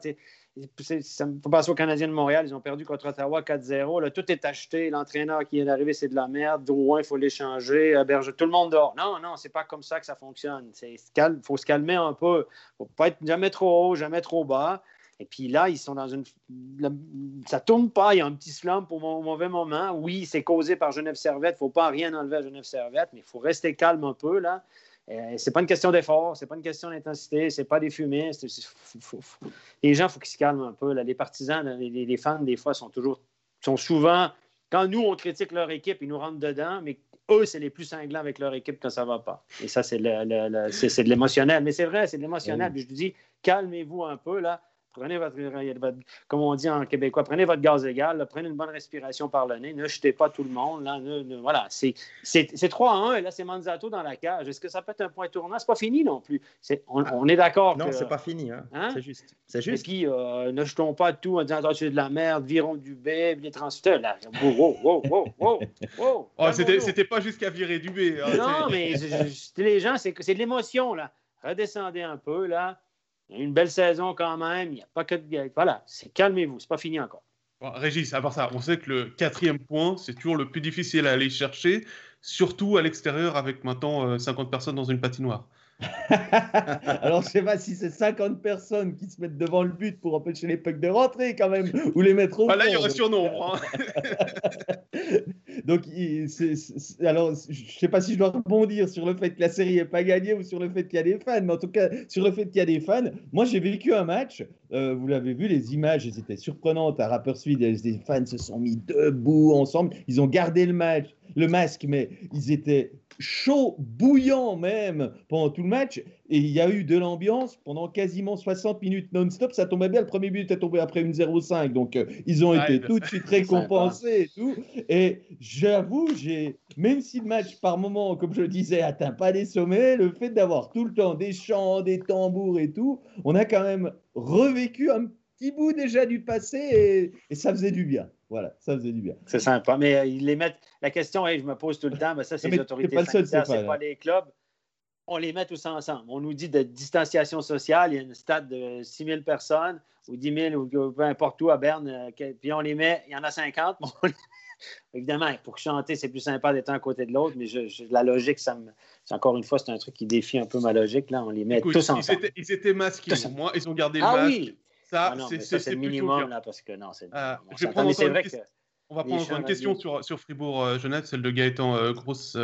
Ça me faut passer aux Canadiens de Montréal. Ils ont perdu contre Ottawa 4-0. Tout est acheté. L'entraîneur qui est arrivé, c'est de la merde. Drouin, il faut l'échanger. Berger, tout le monde dort. Non, non, c'est pas comme ça que ça fonctionne. Il faut se calmer un peu. Faut pas être jamais trop haut, jamais trop bas. Et puis là, ils sont dans une. Ça tourne pas, il y a un petit slump au mauvais moment. Oui, c'est causé par Genève Servette. Il ne faut pas rien enlever à Genève Servette, mais il faut rester calme un peu. là. Euh, c'est pas une question d'effort, c'est pas une question d'intensité, c'est pas des fumées. Les gens, il faut qu'ils se calment un peu. Là. Les partisans, les, fans, des fois, sont toujours. sont souvent. Quand nous, on critique leur équipe, ils nous rentrent dedans, mais eux, c'est les plus cinglants avec leur équipe quand ça va pas. Et ça, c'est, de l'émotionnel. Mais c'est vrai, c'est de l'émotionnel. Je dis, calmez-vous un peu, là. Prenez votre, comme on dit en québécois, prenez votre gaz égal, prenez une bonne respiration par le nez, ne jetez pas tout le monde. Là, voilà, c'est 3 à 1 et là, c'est Manzato dans la cage. Est-ce que ça peut être un point tournant? C'est pas fini non plus. on, est d'accord. Non, c'est pas fini. Hein. hein? C'est juste. C'est juste. Et puis, euh, ne jetons pas tout en disant attention, c'est de la merde, virons du B, les transfert. Là, wow, wow, wow, wow, wow. Oh, C'était pas jusqu'à virer du B. Hein, non, mais les gens, c'est de l'émotion, là. Redescendez un peu, là. Une belle saison quand même. Il n'y a pas que de... Voilà, calmez-vous, c'est pas fini encore. Régis, à part ça, on sait que le quatrième point, c'est toujours le plus difficile à aller chercher, surtout à l'extérieur avec maintenant 50 euh, personnes dans une patinoire. Alors, je sais pas si c'est 50 personnes qui se mettent devant le but pour empêcher les pucks de rentrer quand même, ou les mettre au ah, Là, il y aurait surnombre. Hein. donc, alors, je sais pas si je dois rebondir sur le fait que la série n'est pas gagnée ou sur le fait qu'il y a des fans, mais en tout cas, sur le fait qu'il y a des fans. Moi, j'ai vécu un match, euh, vous l'avez vu, les images étaient surprenantes. À Rapperswil, les fans se sont mis debout ensemble, ils ont gardé le match, le masque, mais ils étaient chaud, bouillant même pendant tout le match. Et il y a eu de l'ambiance pendant quasiment 60 minutes non-stop. Ça tombait bien. Le premier but est tombé après une 0-5. Donc, euh, ils ont été tout de suite récompensés et tout. Et j'avoue, j'ai, même si le match, par moment, comme je le disais, atteint pas les sommets, le fait d'avoir tout le temps des chants, des tambours et tout, on a quand même revécu un petit bout déjà du passé et ça faisait du bien. Voilà, ça faisait du bien. C'est sympa. Mais euh, ils les mettent. La question, je me pose tout le temps, mais ça, c'est les autorités pas sanitaires, c'est pas, les clubs. On les met tous ensemble. On nous dit de distanciation sociale. Il y a une stade de 6 000 personnes ou 10 000 ou peu importe où à Berne. Euh, puis on les met, il y en a 50. Évidemment, pour chanter, c'est plus sympa d'être un côté de l'autre, mais la logique, ça me, encore une fois, c'est un truc qui défie un peu ma logique. Là, on les met tous ensemble. Ils étaient, masqués. Moi, ils ont gardé le ah, masque. Oui. Ça, ah c'est le minimum, là, parce que non, c'est. Euh, vrai que on va prendre une question sur, sur Fribourg-Genève, euh, celle de Gaëtan euh, Grosse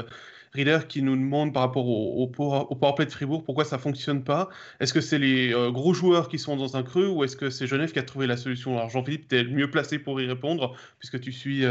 Reader qui nous demande par rapport au, au, powerplay de Fribourg pourquoi ça fonctionne pas? Est-ce que c'est les gros joueurs qui sont dans un creux ou est-ce que c'est Genève qui a trouvé la solution? Alors Jean-Philippe, tu es le mieux placé pour y répondre puisque tu suis.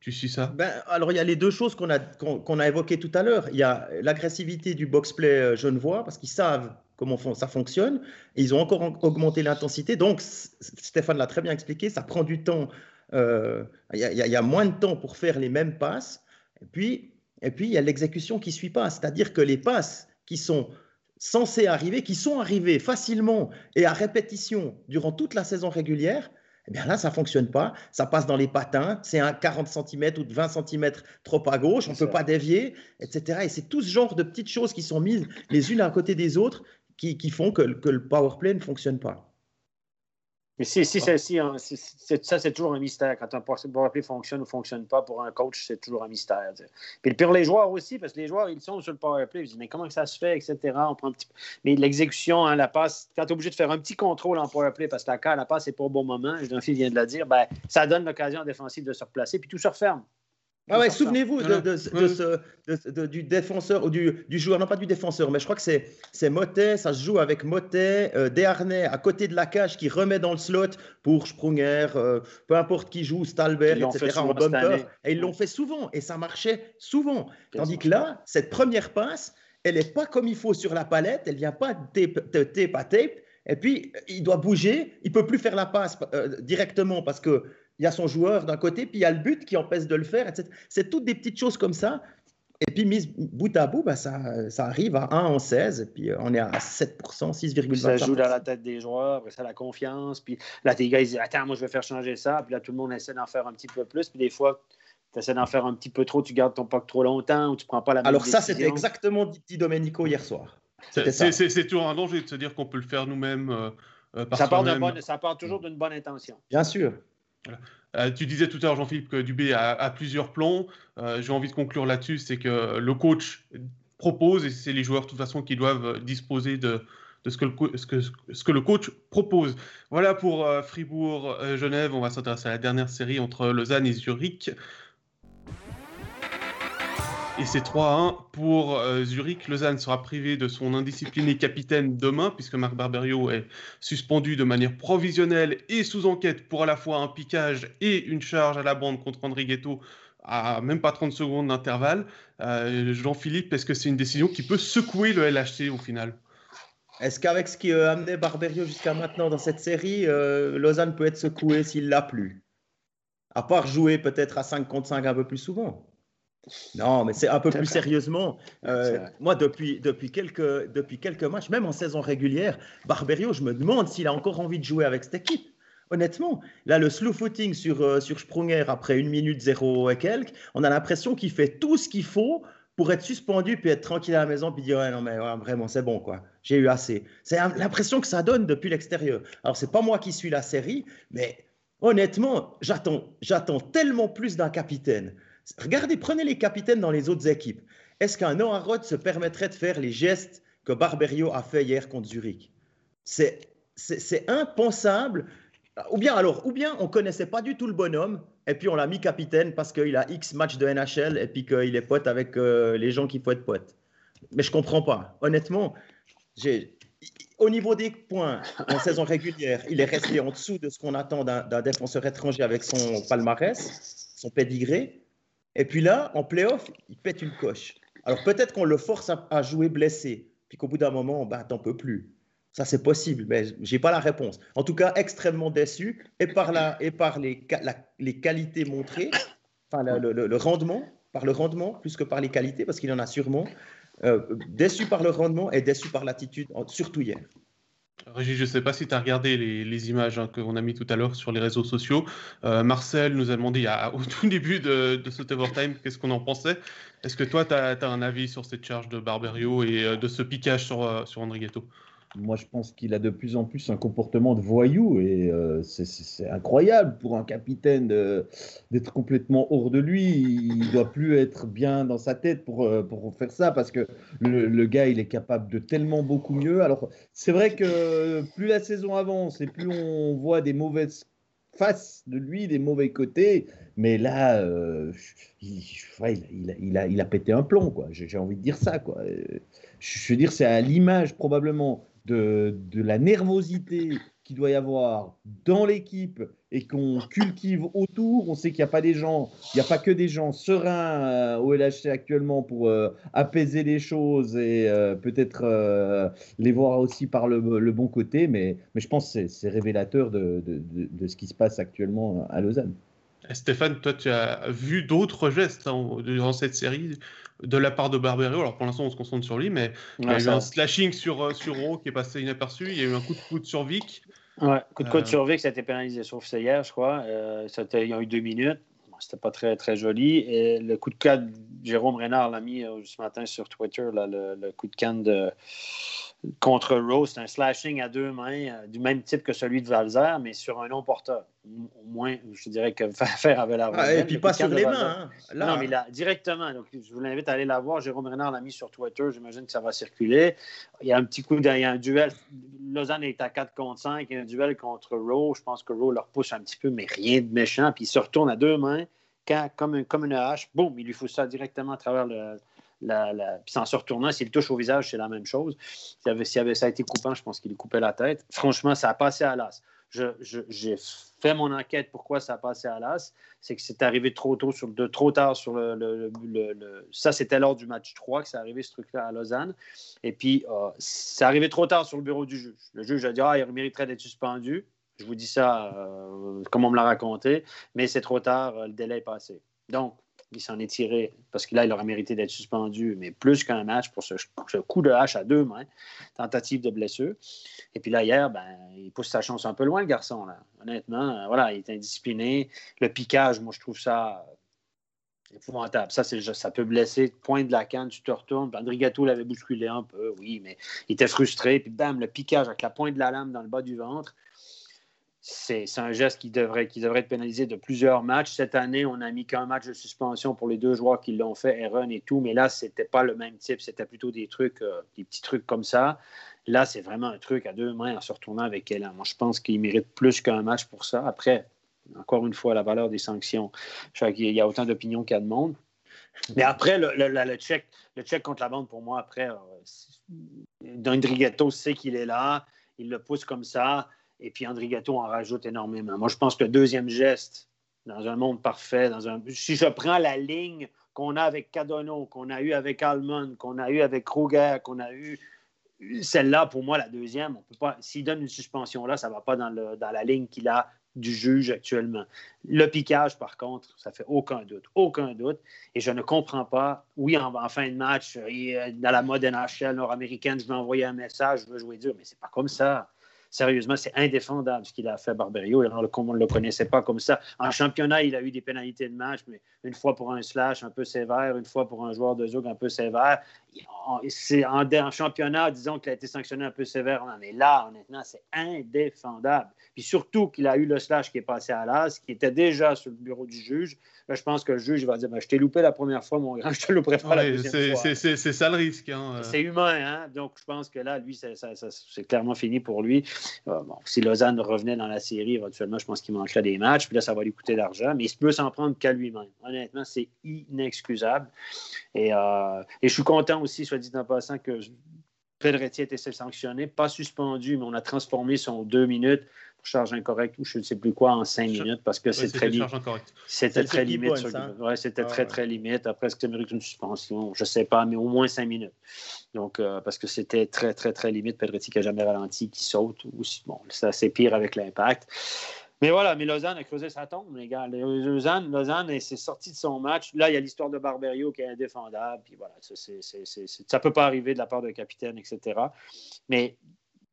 Tu suis ça? Ben, Alors, il y a les deux choses qu'on a, qu'on, a évoquées tout à l'heure. Il y a l'agressivité du box-play genevois, parce qu'ils savent comment ça fonctionne. Ils ont encore augmenté l'intensité. Donc, Stéphane l'a très bien expliqué, ça prend du temps. Euh, il y, a moins de temps pour faire les mêmes passes. Et puis, et puis il y a l'exécution qui ne suit pas. C'est-à-dire que les passes qui sont censées arriver, qui sont arrivées facilement et à répétition durant toute la saison régulière, eh bien là, ça ne fonctionne pas. Ça passe dans les patins. C'est un 40 cm ou de 20 cm trop à gauche. On ne peut pas dévier, etc. Et c'est tout ce genre de petites choses qui sont mises les unes à côté des autres qui, font que, que le power play ne fonctionne pas. Mais si, si, si, hein, ça, c'est toujours un mystère. Quand un play fonctionne ou ne fonctionne pas pour un coach, c'est toujours un mystère. Puis pour les joueurs aussi, parce que les joueurs, ils sont sur le power play. Ils disent, mais comment ça se fait, etc. On prend un petit... Mais l'exécution, hein, la passe, quand tu es obligé de faire un petit contrôle en power play parce que la, la passe n'est pas au bon moment, jean fils vient de la dire, ben, ça donne l'occasion défensive de se replacer, puis tout se referme. Ah ouais, souvenez-vous de, du défenseur, ou du, du, joueur, non pas du défenseur, mais je crois que c'est Motet, ça se joue avec Motet, euh, Desharnais à côté de la cage qui remet dans le slot pour Sprunger, euh, peu importe qui joue, Stalbert, etc. en bumper. Et ils l'ont fait souvent et ça marchait souvent. Tandis que là, cette première passe, elle n'est pas comme il faut sur la palette, elle vient pas tape, tape à tape. Et puis, il doit bouger, il peut plus faire la passe euh, directement parce que il y a son joueur d'un côté, puis il y a le but qui empêche de le faire, etc. C'est toutes des petites choses comme ça. Et puis, mise bout à bout, bah, ça, ça, arrive à 1 en 16, et puis euh, on est à 7%, 6,25%. Ça joue dans la tête des joueurs, après ça, la confiance. Puis là, tes gars, ils disent Attends, moi, je vais faire changer ça. Puis là, tout le monde essaie d'en faire un petit peu plus. Puis des fois, tu essaies d'en faire un petit peu trop, tu gardes ton puck trop longtemps ou tu prends pas la même Alors, ça, c'était exactement dit Domenico hier soir. C'est toujours un danger de se dire qu'on peut le faire nous-mêmes. Euh, euh ça, part ça part toujours d'une bonne intention. Bien sûr. Euh, tu disais tout à l'heure, Jean-Philippe, que Dubé a, plusieurs plans. Euh, j'ai envie de conclure là-dessus, c'est que le coach propose, et c'est les joueurs de toute façon qui doivent disposer de, ce, que le, coach propose. Voilà pour euh, Fribourg-Genève. On va s'intéresser à la dernière série entre Lausanne et Zurich. Et c'est 3-1 pour euh, Zurich. Lausanne sera privé de son indiscipliné capitaine demain, puisque Marc Barberio est suspendu de manière provisionnelle et sous enquête pour à la fois un piquage et une charge à la bande contre André Ghetto à même pas 30 secondes d'intervalle. Euh, Jean-Philippe, est-ce que c'est une décision qui peut secouer le LHC au final? Est-ce qu'avec ce qui a amené Barberio jusqu'à maintenant dans cette série, euh, Lausanne peut être secoué s'il l'a plus? À part jouer peut-être à 5 contre 5 un peu plus souvent. Non, mais c'est un peu plus sérieusement. Euh, moi, depuis, depuis, quelques, depuis quelques matchs, même en saison régulière, Barberio, je me demande s'il a encore envie de jouer avec cette équipe. Honnêtement, là, le slow footing sur, euh, sur Sprunger après une minute zéro et quelques, on a l'impression qu'il fait tout ce qu'il faut pour être suspendu puis être tranquille à la maison puis dire ouais, non mais vraiment c'est bon quoi. J'ai eu assez. C'est l'impression que ça donne depuis l'extérieur. Alors c'est pas moi qui suis la série mais honnêtement j'attends j'attends tellement plus d'un capitaine Regardez, prenez les capitaines dans les autres équipes. Est-ce qu'un Noah Roth se permettrait de faire les gestes que Barberio a fait hier contre Zurich? C'est impensable. Ou bien alors, ou bien on connaissait pas du tout le bonhomme et puis on l'a mis capitaine parce qu'il a X matchs de NHL et puis qu'il est pote avec euh, les gens qui faut être pote. Mais je comprends pas. Honnêtement, au niveau des points en saison régulière, il est resté en dessous de ce qu'on attend d'un défenseur étranger avec son palmarès, son pédigré. Et puis là, en playoff, il pète une coche. Alors peut-être qu'on le force à, jouer blessé, puis qu'au bout d'un moment, bah, t'en peux plus. Ça, c'est possible, mais je n'ai pas la réponse. En tout cas, extrêmement déçu, et par, la, et par les, les qualités montrées, enfin, le, rendement, par le rendement, plus que par les qualités, parce qu'il en a sûrement. Euh, déçu par le rendement et déçu par l'attitude, surtout hier. Régis, je ne sais pas si tu as regardé les, images hein, qu'on a mis tout à l'heure sur les réseaux sociaux. Euh, Marcel nous a demandé au tout début de, de ce overtime qu'est-ce qu'on en pensait. Est-ce que toi, tu as, un avis sur cette charge de Barberio et euh, de ce piquage sur, sur André Ghetto? Moi, je pense qu'il a de plus en plus un comportement de voyou et euh, c'est incroyable pour un capitaine d'être complètement hors de lui. Il doit plus être bien dans sa tête pour, euh, pour faire ça parce que le, gars, il est capable de tellement beaucoup mieux. Alors, c'est vrai que plus la saison avance et plus on voit des mauvaises faces de lui, des mauvais côtés, mais là, euh, il, il, a, il, a, pété un plomb, quoi. J'ai envie de dire ça, quoi. Je veux dire, c'est à l'image probablement de, la nervosité qu'il doit y avoir dans l'équipe et qu'on cultive autour. On sait qu'il n'y a pas des gens, il n'y a pas que des gens sereins euh, au LHC actuellement pour euh, apaiser les choses et euh, peut-être les voir aussi par le, bon côté. Mais, je pense que c'est révélateur de, ce qui se passe actuellement à Lausanne. Stéphane, toi, tu as vu d'autres gestes hein, durant cette série de la part de Barbero. Alors pour l'instant, on se concentre sur lui, mais il y a eu un slashing sur, euh, sur qui est passé inaperçu. Il y a eu un coup de coude sur Vic. Ouais, coup de coude euh. sur Vic, ça a été pénalisé, sauf c'est hier, je crois. Euh, il y a eu deux minutes. C'était pas très, très joli. Et le coup de canne, Jérôme Renard l'a mis ce matin sur Twitter, le, coup de canne de contre Rose, c'est un slashing à deux mains euh, du même type que celui de Valzer, mais sur un non-porteur. Au moins, je dirais que Faire avait la ah, Et puis pas sur les mains. Hein. non, mais là, directement. Donc, je vous l'invite à aller la voir. Jérôme Renard l'a mis sur Twitter. J'imagine que ça va circuler. Il y a un petit coup, il y a un duel. Lausanne est à 4 contre 5. Il y a un duel contre Rose. Je pense que Rose leur pousse un petit peu, mais rien de méchant. Puis il se retourne à deux mains. comme, comme une hache, boum, il lui fout ça directement à travers le, la, Puis en se retournant, s'il touche au visage, c'est la même chose. S'il avait, ça a été coupant, je pense qu'il lui coupait la tête. Franchement, ça a passé à l'as. J'ai fait mon enquête pourquoi ça a passé à l'as. C'est que c'est arrivé trop tôt, sur, de, trop tard sur le. le, ça, c'était lors du match 3 que c'est arrivé ce truc-là à Lausanne. Et puis, euh, c'est arrivé trop tard sur le bureau du juge. Le juge a dit Ah, il mériterait d'être suspendu. Je vous dis ça euh, comme on me l'a raconté, mais c'est trop tard, euh, le délai est passé. Donc, il s'en est tiré parce que là, il aurait mérité d'être suspendu, mais plus qu'un match pour ce, coup de hache à deux mains, tentative de blessure. Et puis là, hier, ben, il pousse sa chance un peu loin, le garçon. Là. Honnêtement, euh, voilà, il est indiscipliné. Le piquage, moi, je trouve ça épouvantable. Ça, ça peut blesser. Point de la canne, tu te retournes. André Gâteau l'avait bousculé un peu, oui, mais il était frustré. Puis bam, le piquage avec la pointe de la lame dans le bas du ventre c'est un geste qui devrait, être pénalisé de plusieurs matchs. Cette année, on a mis qu'un match de suspension pour les deux joueurs qui l'ont fait, Aaron et tout, mais là, ce n'était pas le même type, c'était plutôt des trucs, euh, des petits trucs comme ça. Là, c'est vraiment un truc à deux mains en se retournant avec elle. Moi, je pense qu'il mérite plus qu'un match pour ça. Après, encore une fois, la valeur des sanctions. Qu'il y a autant d'opinions qu'il y a de monde. Mais après, le, le, check, contre la bande, pour moi, après, euh, sait qu'il est là, il le pousse comme ça. Et puis André Gâteau en rajoute énormément. Moi, je pense que deuxième geste, dans un monde parfait, dans un... si je prends la ligne qu'on a avec Cadonneau, qu'on a eu avec Almond, qu'on a eu avec Kruger, qu'on a eu celle-là, pour moi, la deuxième, on peut pas. S'il donne une suspension là, ça ne va pas dans, le, dans la ligne qu'il a du juge actuellement. Le piquage, par contre, ça fait aucun doute, aucun doute. Et je ne comprends pas. Oui, en, fin de match, dans la mode NHL nord-américaine, je veux envoyer un message, je veux jouer dur, mais c'est pas comme ça sérieusement, c'est indéfendable ce qu'il a fait Barberio. on ne le connaissait pas comme ça. En championnat, il a eu des pénalités de match, mais une fois pour un slash un peu sévère, une fois pour un joueur de Zug un peu sévère. C'est en, en, championnat, disons qu'il a été sanctionné un peu sévère. On en est là, honnêtement, c'est indéfendable. Puis surtout qu'il a eu le slash qui est passé à l'as, qui était déjà sur le bureau du juge. Là, je pense que le juge va dire ben, Je t'ai loupé la première fois, mon grand, je te louperai pas la deuxième fois. C'est ça le risque. Hein. C'est humain, hein? donc je pense que là, lui, c'est clairement fini pour lui. Euh, si Lausanne revenait dans la série, éventuellement, je pense qu'il manquerait des matchs, puis là, ça va lui coûter d'argent, mais il peut s'en prendre qu'à lui-même. Honnêtement, c'est inexcusable. Et, euh, et, je suis content aussi, soit dit en passant, que Pedretti a été sanctionné, pas suspendu, mais on a transformé son deux minutes charge incorrecte ou je ne sais plus quoi en cinq minutes parce que c'est très limite. C'était très limite. Ouais, c'était très, très limite. Après, est-ce que ça mérite une suspension? Je ne sais pas, mais au moins cinq minutes. Donc, euh, parce que c'était très, très, très limite. Pedretti qui n'a jamais ralenti, qui saute. Bon, c'est assez pire avec l'impact. Mais voilà, mais Lausanne a creusé sa tombe, les gars. Lausanne, Lausanne s'est sorti de son match. Là, il y a l'histoire de Barberio qui est indéfendable. Puis voilà, ça ne peut pas arriver de la part d'un capitaine, etc. Mais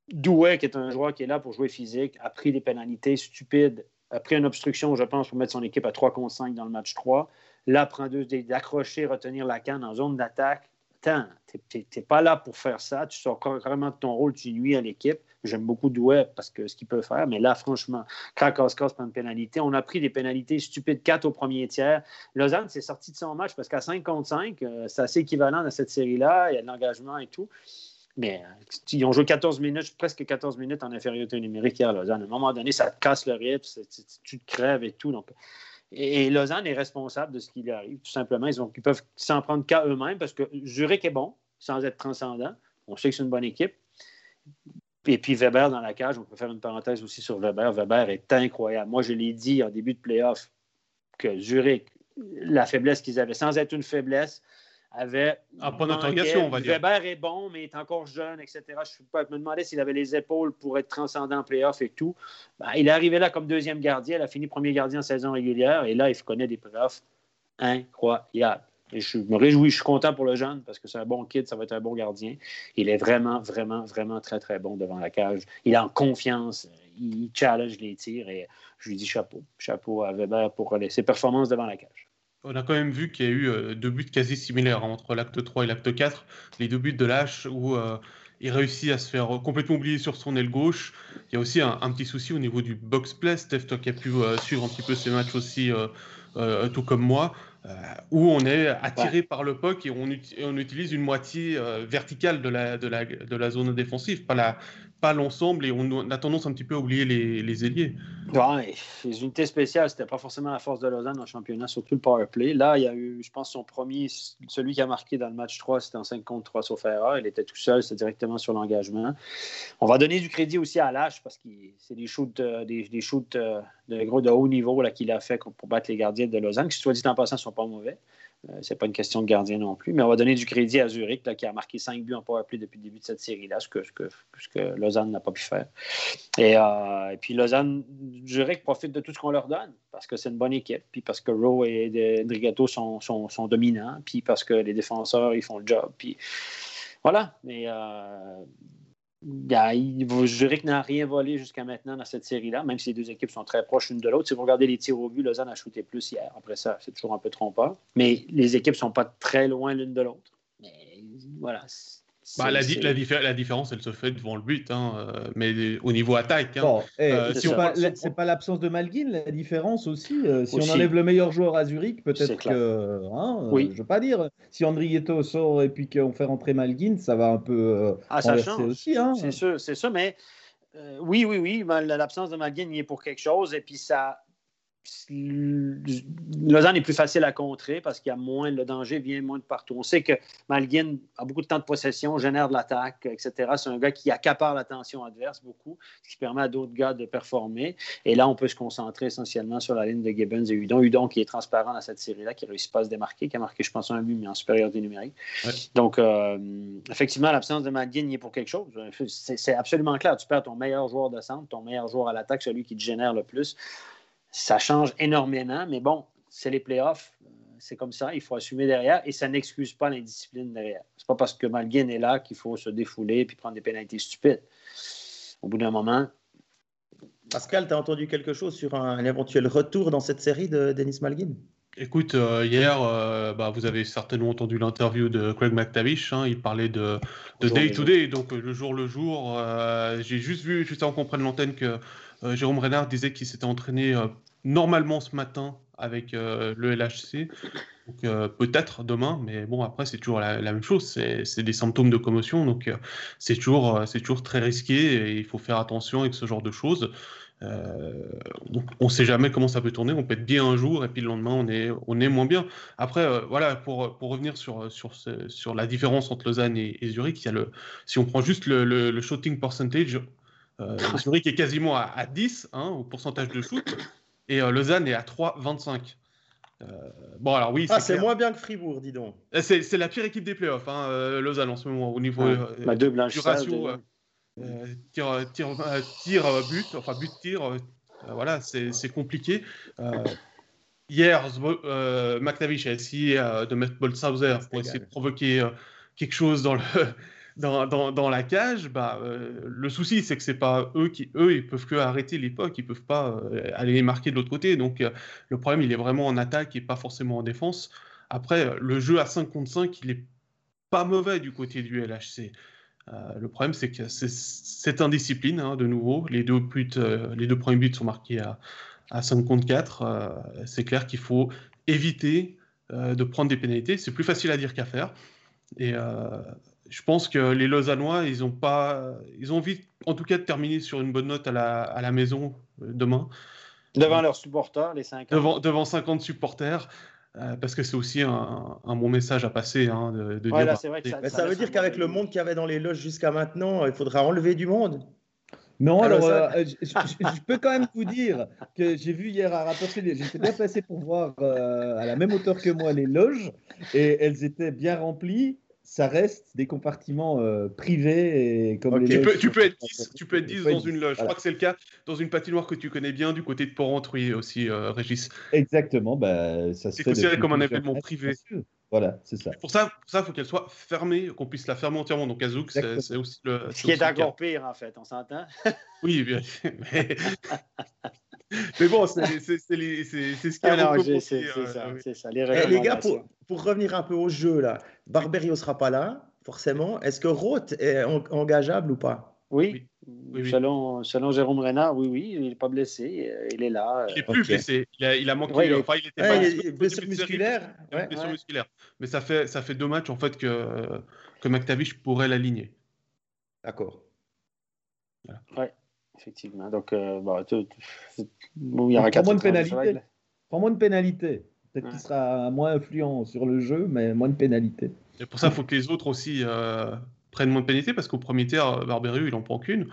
Douai, qui est un joueur qui est là pour jouer physique, a pris des pénalités stupides, a pris une obstruction, je pense, pour mettre son équipe à 3 contre 5 dans le match 3. Là, prend deux, d'accrocher, retenir la canne en zone d'attaque. Attends, tu n'es pas là pour faire ça. Tu sors carrément de ton rôle, tu nuis à l'équipe. J'aime beaucoup Douai parce que ce qu'il peut faire, mais là, franchement, Krakowska prend une pénalité. On a pris des pénalités stupides 4 au premier tiers. Lausanne s'est sorti de son match parce qu'à 5 contre 5, euh, c'est assez équivalent dans cette série-là. Il y a de l'engagement et tout. Mais euh, ils ont joué 14 minutes, presque 14 minutes en infériorité numérique hier à Lausanne. À un moment donné, ça te casse le rythme, tu te crèves et tout. Donc, et, Lausanne est responsable de ce qui lui arrive, tout simplement. Ils, peuvent s'en prendre qu'à eux-mêmes parce que Zurich est bon, sans être transcendant. On sait que c'est une bonne équipe. Et puis Weber dans la cage, on peut faire une parenthèse aussi sur Weber. Weber est incroyable. Moi, je l'ai dit en début de playoff que Zurich, la faiblesse qu'ils avaient, sans être une faiblesse, avait. Ah, pas d'interrogation, on va dire. Weber est bon, mais il est encore jeune, etc. Je me demandais s'il avait les épaules pour être transcendant en playoff et tout. Ben, il est arrivé là comme deuxième gardien. Il a fini premier gardien en saison régulière. Et là, il connaît des playoffs incroyables. Et je me réjouis, je suis content pour le jeune parce que c'est un bon kid, ça va être un bon gardien. Il est vraiment, vraiment, vraiment très, très bon devant la cage. Il a en confiance, il challenge les tirs et je lui dis chapeau. Chapeau à Weber pour ses performances devant la cage. On a quand même vu qu'il y a eu euh, deux buts quasi similaires hein, entre l'acte 3 et l'acte 4. Les deux buts de Lâche où euh, il réussit à se faire complètement oublier sur son aile gauche. Il y a aussi un, petit souci au niveau du box play. Steph, toi qui as pu euh, suivre un petit peu ces matchs aussi, tout comme moi. Euh, où on est attiré par le puck et on, on utilise une moitié euh, verticale de la, de, la, de la zone défensive, pas la, pas l'ensemble et on a tendance un petit peu à oublier les, les ailiers. Ouais, les unités spéciales, c'était pas forcément la force de Lausanne en championnat, surtout le power play. Là, il y a eu, je pense, son premier, celui qui a marqué dans le match 3, c'était en 5 contre 3 sauf erreur. Il était tout seul, c'était directement sur l'engagement. On va donner du crédit aussi à Lâche parce que c'est des shoots, euh, des, des shoots de, gros, de haut niveau qu'il a fait pour battre les gardiens de Lausanne, qui, soit dit en passant, ne sont pas mauvais. Ce euh, c'est pas une question de gardien non plus, mais on va donner du crédit à Zurich, qui a marqué 5 buts en powerplay depuis le début de cette série-là, ce que, ce, que, Lausanne n'a pas pu faire. Euh, et, puis Lausanne, Zurich profite de tout ce qu'on leur donne, parce que c'est une bonne équipe, puis parce que Rowe et Drigato sont, sont, dominants, puis parce que les défenseurs, ils font le job. Puis voilà, mais euh, Zurich n'a rien volé jusqu'à maintenant dans cette série-là, même si les deux équipes sont très proches l'une de l'autre. Si vous regardez les tirs au but, Lausanne a shooté plus hier. Après ça, c'est toujours un peu trompeur. Mais les équipes ne sont pas très loin l'une de l'autre. Mais voilà, bah, la, la, différence, elle se fait devant le but, hein, euh, mais au niveau attaque. Hein, eh, euh, c'est pas, l'absence de Malguin, la différence aussi. Euh, si on enlève le meilleur joueur à Zurich, peut-être que. Hein, oui. Je veux pas dire. Si Andrietto sort et puis qu'on fait rentrer Malguin, ça va un peu. ah, ça change. aussi. Hein. C'est sûr, c'est sûr, mais. oui, oui, oui, l'absence de Malguin y est pour quelque chose, et puis ça, Lausanne est plus facile à contrer parce qu'il y a moins, le danger vient moins de partout. On sait que Malguin a beaucoup de temps de possession, génère de l'attaque, etc. C'est un gars qui accapare l'attention adverse beaucoup, ce qui permet à d'autres gars de performer. Et là, on peut se concentrer essentiellement sur la ligne de Gibbons et Udon. Udon qui est transparent dans cette série-là, qui ne réussit pas à se démarquer, qui a marqué, je pense, un but, mais en supériorité numérique. Donc, euh, effectivement, l'absence de Malguin y est pour quelque chose. C'est absolument clair. Tu perds ton meilleur joueur de centre, ton meilleur joueur à l'attaque, celui qui te génère le plus ça change énormément, mais bon, c'est les playoffs. Euh, c'est comme ça, il faut assumer derrière et ça n'excuse pas l'indiscipline derrière. C'est pas parce que Malguin est là qu'il faut se défouler et prendre des pénalités stupides. Au bout d'un moment. Pascal, tu as entendu quelque chose sur un, éventuel retour dans cette série de Denis Malguin Écoute, euh, hier, euh, bah, vous avez certainement entendu l'interview de Craig McTavish. Hein, il parlait de, day-to-day, donc le jour le jour. J'ai juste vu, juste avant qu'on prenne l'antenne, que euh, Jérôme Renard disait qu'il s'était entraîné euh, normalement ce matin avec euh, le LHC. peut-être demain, mais bon, après, c'est toujours la, même chose. C'est des symptômes de commotion, donc c'est toujours, toujours très risqué et il faut faire attention avec ce genre de choses. on ne sait jamais comment ça peut tourner. On peut être bien un jour et puis le lendemain, on est, on est moins bien. Après, voilà, pour, pour revenir sur, sur, sur la différence entre Lausanne et, Zurich, il y a le, si on prend juste le, le, le shooting percentage, Zurich est quasiment à, 10 hein, au pourcentage de shoot et Lausanne est à 3,25. bon, alors oui. Ah, c'est moins bien que Fribourg, dis donc. C'est la pire équipe des playoffs, hein, Lausanne en ce moment, au niveau bah, du ratio. tir, tir, tir, but, enfin but tir, voilà, c'est compliqué. Hier, euh, McTavish a essayé euh, de mettre Boltzhauser pour essayer de provoquer euh, quelque chose dans, le, dans, la cage. Bah, euh, le souci, c'est que c'est pas eux qui, eux, ils peuvent que arrêter l'époque, ils peuvent pas aller marquer de l'autre côté. Donc, le problème, il est vraiment en attaque et pas forcément en défense. Après, le jeu à 5 contre 5, il est pas mauvais du côté du LHC. le problème, c'est que c'est indiscipline, hein, de nouveau. Les deux, buts, les deux premiers buts sont marqués à, à 5 contre 4, euh, c'est clair qu'il faut éviter euh, de prendre des pénalités. C'est plus facile à dire qu'à faire. Et euh, je pense que les Lausannois, ils ont pas, ils ont envie, en tout cas, de terminer sur une bonne note à la, à la maison demain. Devant leurs supporters, les 50. Devant, devant 50 supporters. parce que c'est aussi un, un, bon message à passer. Hein, de, de dire, ça, Mais ça veut dire qu'avec le monde qu'il y avait dans les loges jusqu'à maintenant, il faudra enlever du monde. Non, alors, euh, je, peux quand même vous dire que j'ai vu hier à rapporter, j'étais bien placé pour voir euh, à la même hauteur que moi les loges et elles étaient bien remplies. Ça reste des compartiments euh, privés et comme tu, peux, tu, peux, être 10, tu peux être 10 dans une loge. Je crois que c'est le cas dans une patinoire que tu connais bien du côté de Port-Entruy aussi, Régis. Exactement, bah, ça C'est considéré comme un événement privé. Voilà, c'est ça. Pour ça, il faut qu'elle soit fermée, qu'on puisse la fermer entièrement. Donc, Azouk, c'est aussi le. Ce qui est encore pire, en fait, on s'entend Oui, bien mais... mais bon, c'est ce qui est C'est ça, ça, Les, eh, les gars, pour, pour, revenir un peu au jeu, là, Barberio sera pas là, forcément. Est-ce que Roth est engageable ou pas? Oui. Selon, selon Jérôme Renard, oui, oui, il n'est pas blessé, euh, il est là. Il n'est plus blessé, il a, il a manqué, ouais, il, enfin, il était pas il blessure musculaire. blessure musculaire. Mais ça fait, ça fait deux matchs en fait que, que McTavish pourrait l'aligner. D'accord. Voilà. Ouais, effectivement. Donc, euh, bon, bon, il y aura quatre moins de pénalité. Prends moins de pénalité. Peut-être qu'il sera moins influent sur le jeu, mais moins de pénalité. Et pour ça, il faut que les autres aussi euh, prennent moins de pénalité parce qu'au premier tiers, Barberu, il en prend qu'une.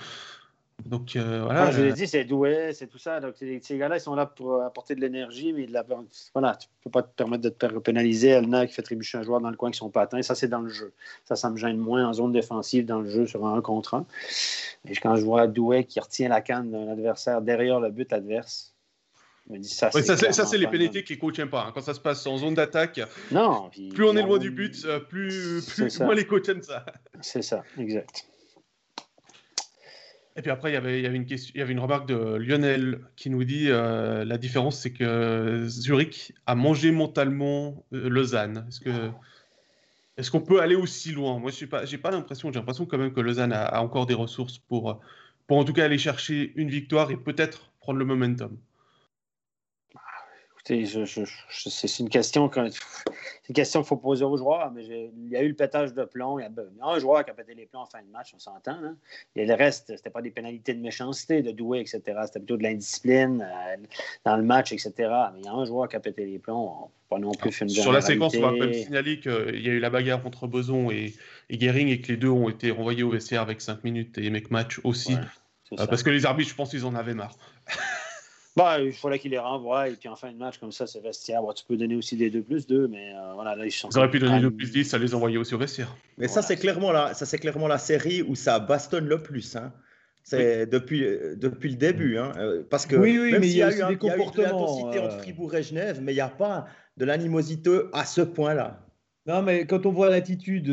Donc euh, voilà. je l'ai dit, c'est doué, c'est tout ça. Donc ces gars-là, ils sont là pour apporter de l'énergie, mais de la... voilà, tu peux pas te permettre de te pénaliser. Elna qui fait trébucher un joueur dans le coin qui sont pas atteints. Ça, c'est dans le jeu. Ça, ça me gêne moins en zone défensive dans le jeu sur un contre un. Et quand je vois Douai qui retient la canne d'un adversaire derrière le but adverse, ça, c'est les pénalités qui ne pas. Hein. Quand ça se passe en zone d'attaque, non, plus on est loin du but, euh, plus, plus moins les coachs aiment ça. C'est ça, exact. Et puis après, il y avait, y avait, une, remarque de Lionel qui nous dit euh, la différence, c'est que Zurich a mangé mentalement euh, Lausanne. Est-ce que est-ce qu'on peut aller aussi loin? Moi, je n'ai pas, pas l'impression. J'ai l'impression quand même que Lausanne a, a, encore des ressources pour, pour en tout cas aller chercher une victoire et peut-être prendre le momentum c'est une question qu'il faut poser aux joueurs, mais il y a eu le pétage de plomb. Il y, a, un joueur qui a pété les plombs en fin de match, on s'entend. Hein. Et le reste, c'était pas des pénalités de méchanceté, de doué, etc. C'était plutôt de l'indiscipline euh, dans le match, etc. Mais il y a un joueur qui a pété les plombs. pas non plus une Sur la séquence, on va même signaler qu'il y a eu la bagarre entre Boson et, et Gehring et que les deux ont été renvoyés au vestiaire avec 5 minutes et match aussi. Euh, parce que les arbitres, je pense qu'ils en avaient marre. Bah, il fallait qu'il les renvoie et puis en fin de match, comme ça, c'est vestiaire. tu peux donner aussi des 2 plus 2, mais euh, voilà, là, ils sont. Ils auraient pu donner 2 plus 10, ça les envoyait aussi au vestiaire. Mais ça, c'est clairement, la, ça, clairement la série où ça bastonne le plus. Hein. C'est depuis, euh, depuis le début. Hein. Euh, parce que oui, oui, mais il y, a eu des comportements. Il y a eu de l'intensité entre Fribourg et Genève, mais il n'y a pas de l'animosité à ce point-là. Non, mais quand on voit l'attitude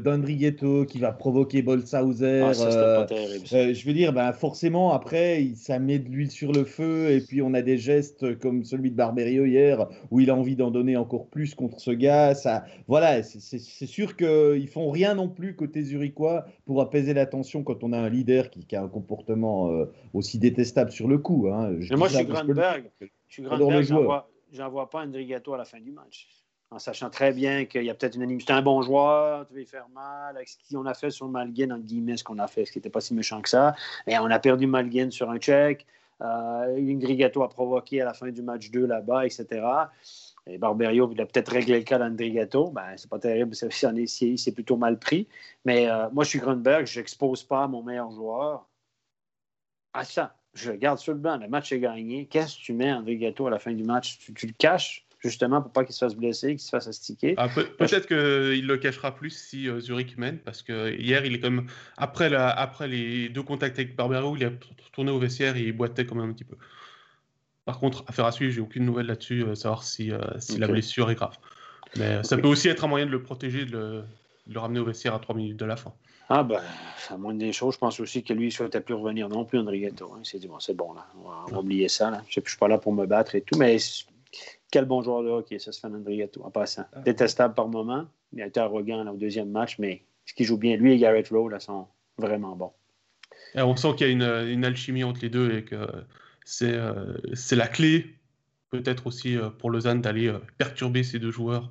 d'Andrigetto qui va provoquer Bolshauser, ah, euh, euh, je veux dire, ben, forcément, après, ça met de l'huile sur le feu. Et puis, on a des gestes comme celui de Barberio hier, où il a envie d'en donner encore plus contre ce gars. Ça, voilà, c'est sûr qu'ils font rien non plus côté zurichois pour apaiser la tension quand on a un leader qui, a un comportement euh, aussi détestable sur le coup. Hein. moi, je suis Grandberg. Je suis Grandberg, pas Andrigetto à la fin du match en sachant très bien qu'il y a peut-être une animité. un bon joueur, tu veux faire mal, avec ce qu'on a fait sur Malguen, en guillemets, ce qu'on a fait, ce qui n'était pas si méchant que ça. Et on a perdu Malguen sur un check. Euh, a provoqué à la fin du match 2 là-bas, etc. Et Barberio, il a peut-être réglé le cas d'Andrigato. Ben, c'est pas terrible, c'est plutôt mal pris. Mais euh, moi, je suis Grunberg, je n'expose pas mon meilleur joueur Ah, ça, je garde sur le banc. Le match est gagné. Qu'est-ce que tu mets, André Gâteau, à la fin du match? Tu, le caches? Justement pour pas qu'il se fasse blesser, qu'il se fasse astiquer. Ah, peut-être qu'il le cachera plus si euh, Zurich mène, parce que hier, il est comme après, la, après les deux contacts avec Barbero, il a tourné au vestiaire et il boitait quand même un petit peu. Par contre, affaire à suivre, j'ai aucune nouvelle là-dessus, euh, savoir si, euh, si la blessure est grave. Mais ça peut aussi être un moyen de le protéger, de le, de le ramener au vestiaire à 3 minutes de la fin. Ah ben, à moins des choses, je pense aussi que lui ne souhaitait plus revenir non plus, Andrietto. Hein. Il s'est dit, bon, c'est bon, là, on va, oublier ça. Là. Je ne suis pas là pour me battre et tout, mais quel bon joueur de hockey, ça, Sven Andrietto, en passant. Ah. Détestable par moment. Il a été arrogant là, au deuxième match, mais ce qui joue bien, lui et Garrett Rowe, là, sont vraiment bons. on sent qu'il y a une, une, alchimie entre les deux et que c'est euh, la clé, peut-être aussi euh, pour Lausanne, d'aller euh, perturber ces deux joueurs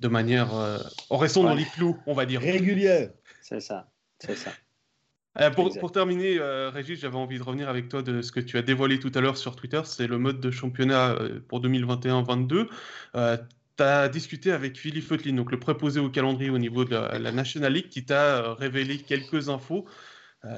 de manière. en restant dans les clous, on va dire. Régulière. C'est ça. C'est ça. Euh, pour, pour, terminer, euh, Régis, j'avais envie de revenir avec toi de ce que tu as dévoilé tout à l'heure sur Twitter, c'est le mode de championnat euh, pour 2021-22. tu as discuté avec Philippe Feutlin, donc le préposé au calendrier au niveau de la, National League, qui t'a révélé quelques infos.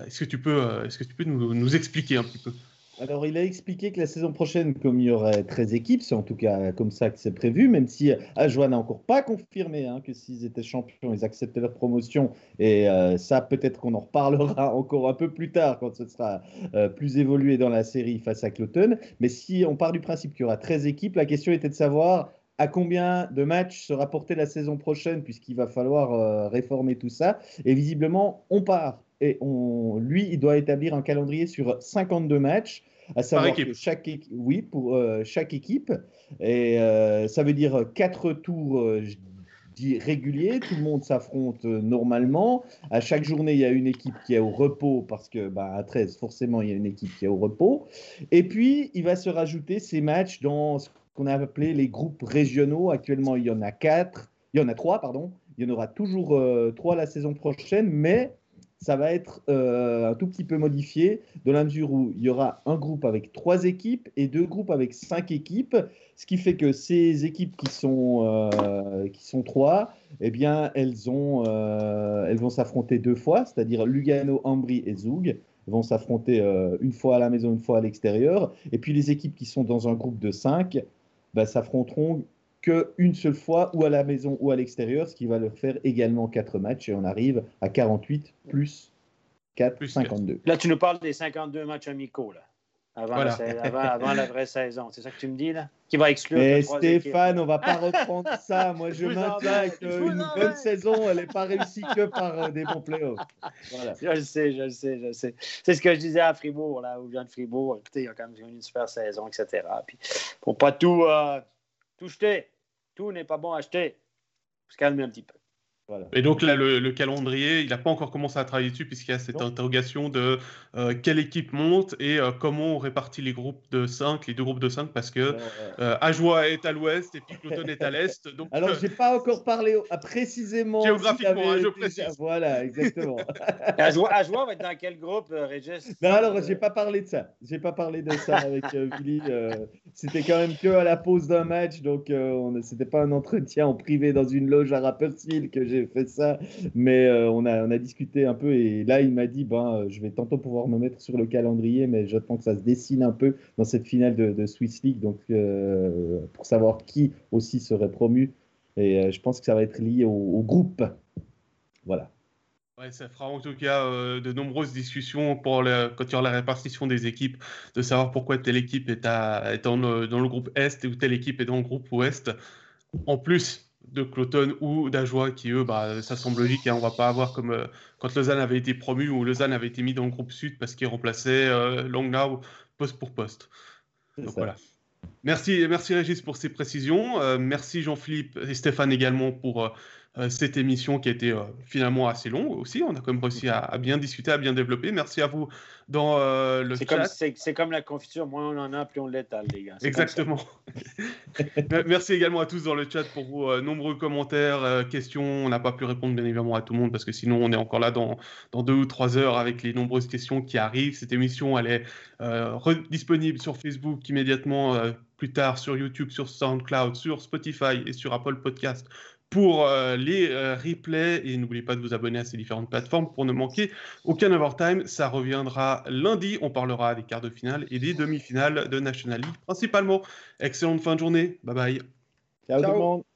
est-ce que tu peux, est-ce que tu peux nous, nous expliquer un petit peu? Alors, il a expliqué que la saison prochaine, comme il y aurait 13 équipes, c'est en tout cas comme ça que c'est prévu, même si Ajoie n'a encore pas confirmé hein, que s'ils étaient champions, ils acceptaient leur promotion. Et euh, ça, peut-être qu'on en reparlera encore un peu plus tard, quand ce sera euh, plus évolué dans la série face à Cloton. Mais si on part du principe qu'il y aura 13 équipes, la question était de savoir à combien de matchs sera portée la saison prochaine, puisqu'il va falloir euh, réformer tout ça. Et visiblement, on part et on, lui, il doit établir un calendrier sur 52 matchs, à savoir que chaque, oui, pour euh, chaque équipe. Et euh, ça veut dire quatre tours euh, réguliers, tout le monde s'affronte normalement. À chaque journée, il y a une équipe qui est au repos parce que bah, à 13, forcément, il y a une équipe qui est au repos. Et puis, il va se rajouter ces matchs dans ce qu'on a appelé les groupes régionaux. Actuellement, il y en a quatre, il y en a trois, pardon. Il y en aura toujours trois la saison prochaine, mais ça va être euh, un tout petit peu modifié dans la mesure où il y aura un groupe avec trois équipes et deux groupes avec cinq équipes, ce qui fait que ces équipes qui sont, euh, qui sont trois, eh bien, elles, ont, euh, elles vont s'affronter deux fois, c'est-à-dire Lugano, Ambry et Zoug vont s'affronter une fois à la maison, une fois à l'extérieur. Et puis les équipes qui sont dans un groupe de cinq bah, s'affronteront qu'une seule fois, ou à la maison ou à l'extérieur, ce qui va leur faire également 4 matchs. Et on arrive à 48 plus 4, plus 52. Là, tu nous parles des 52 matchs amicaux, là. Avant, la, avant, la, vraie saison. C'est ça que tu me dis, là? Qui va exclure. Mais Stéphane, on va pas reprendre ça. Moi, je, maintiens qu'une bonne saison, elle n'est pas réussie que par euh, des bons playoffs. Voilà. Je le sais, je le sais, je le sais. C'est ce que je disais à Fribourg, là, où je viens de Fribourg. Écoutez, il y a quand même une super saison, etc. Puis, pour pas tout, euh, tout jeter, tout n'est pas bon à acheter. Se un petit peu. Et donc là, le, calendrier, il n'a pas encore commencé à travailler dessus puisqu'il y a cette interrogation de euh, quelle équipe monte et euh, comment on répartit les groupes de 5, les deux groupes de 5, parce que euh, Ajoie est à l'ouest et puis Cloton est à l'est. Donc, alors, je n'ai pas encore parlé précisément. Géographiquement, hein, je précise. Voilà, exactement. Ajoie, va être dans quel groupe, Régis? Non, alors, je n'ai pas parlé de ça. Je n'ai pas parlé de ça avec Billy. C'était quand même que à la pause d'un match, donc ce n'était pas un entretien en privé dans une loge à Rapperswil que j'ai j'ai fait ça, mais euh, on, a, discuté un peu et là, il m'a dit ben, euh, je vais tantôt pouvoir me mettre sur le calendrier, mais j'attends que ça se dessine un peu dans cette finale de, Swiss League, donc euh, pour savoir qui aussi serait promu. Et je pense que ça va être lié au, groupe. Voilà. Ça fera en tout cas de nombreuses discussions pour quand il y aura la répartition des équipes, de savoir pourquoi telle équipe est, dans, le, groupe Est ou telle équipe est dans le groupe Ouest. En plus de Cloton ou d'Ajoie qui, eux, bah, ça semble logique. Hein, on va pas avoir comme euh, quand Lausanne avait été promu ou Lausanne avait été mis dans le groupe Sud parce qu'il remplaçait euh, Langnau poste pour poste. Donc voilà. Merci, merci Régis pour ces précisions. Euh, merci Jean-Philippe et Stéphane également pour euh, cette émission qui a été euh, finalement assez longue aussi. On a quand même réussi à, bien discuter, à bien développer. Merci à vous dans euh, le chat. C'est comme la confiture, moins on en a, plus on l'étale, les gars. Exactement. Merci également à tous dans le chat pour vos nombreux commentaires, questions. On n'a pas pu répondre bien évidemment à tout le monde parce que sinon on est encore là dans, dans deux ou trois heures avec les nombreuses questions qui arrivent. Cette émission, elle est disponible sur Facebook immédiatement plus tard sur YouTube, sur SoundCloud, sur Spotify et sur Apple Podcast pour euh, les euh, replays. Et n'oubliez pas de vous abonner à ces différentes plateformes pour ne manquer aucun overtime. Ça reviendra lundi. On parlera des quarts de finale et des demi-finales de National League principalement. Excellente fin de journée. Bye bye. Ciao, tout le monde.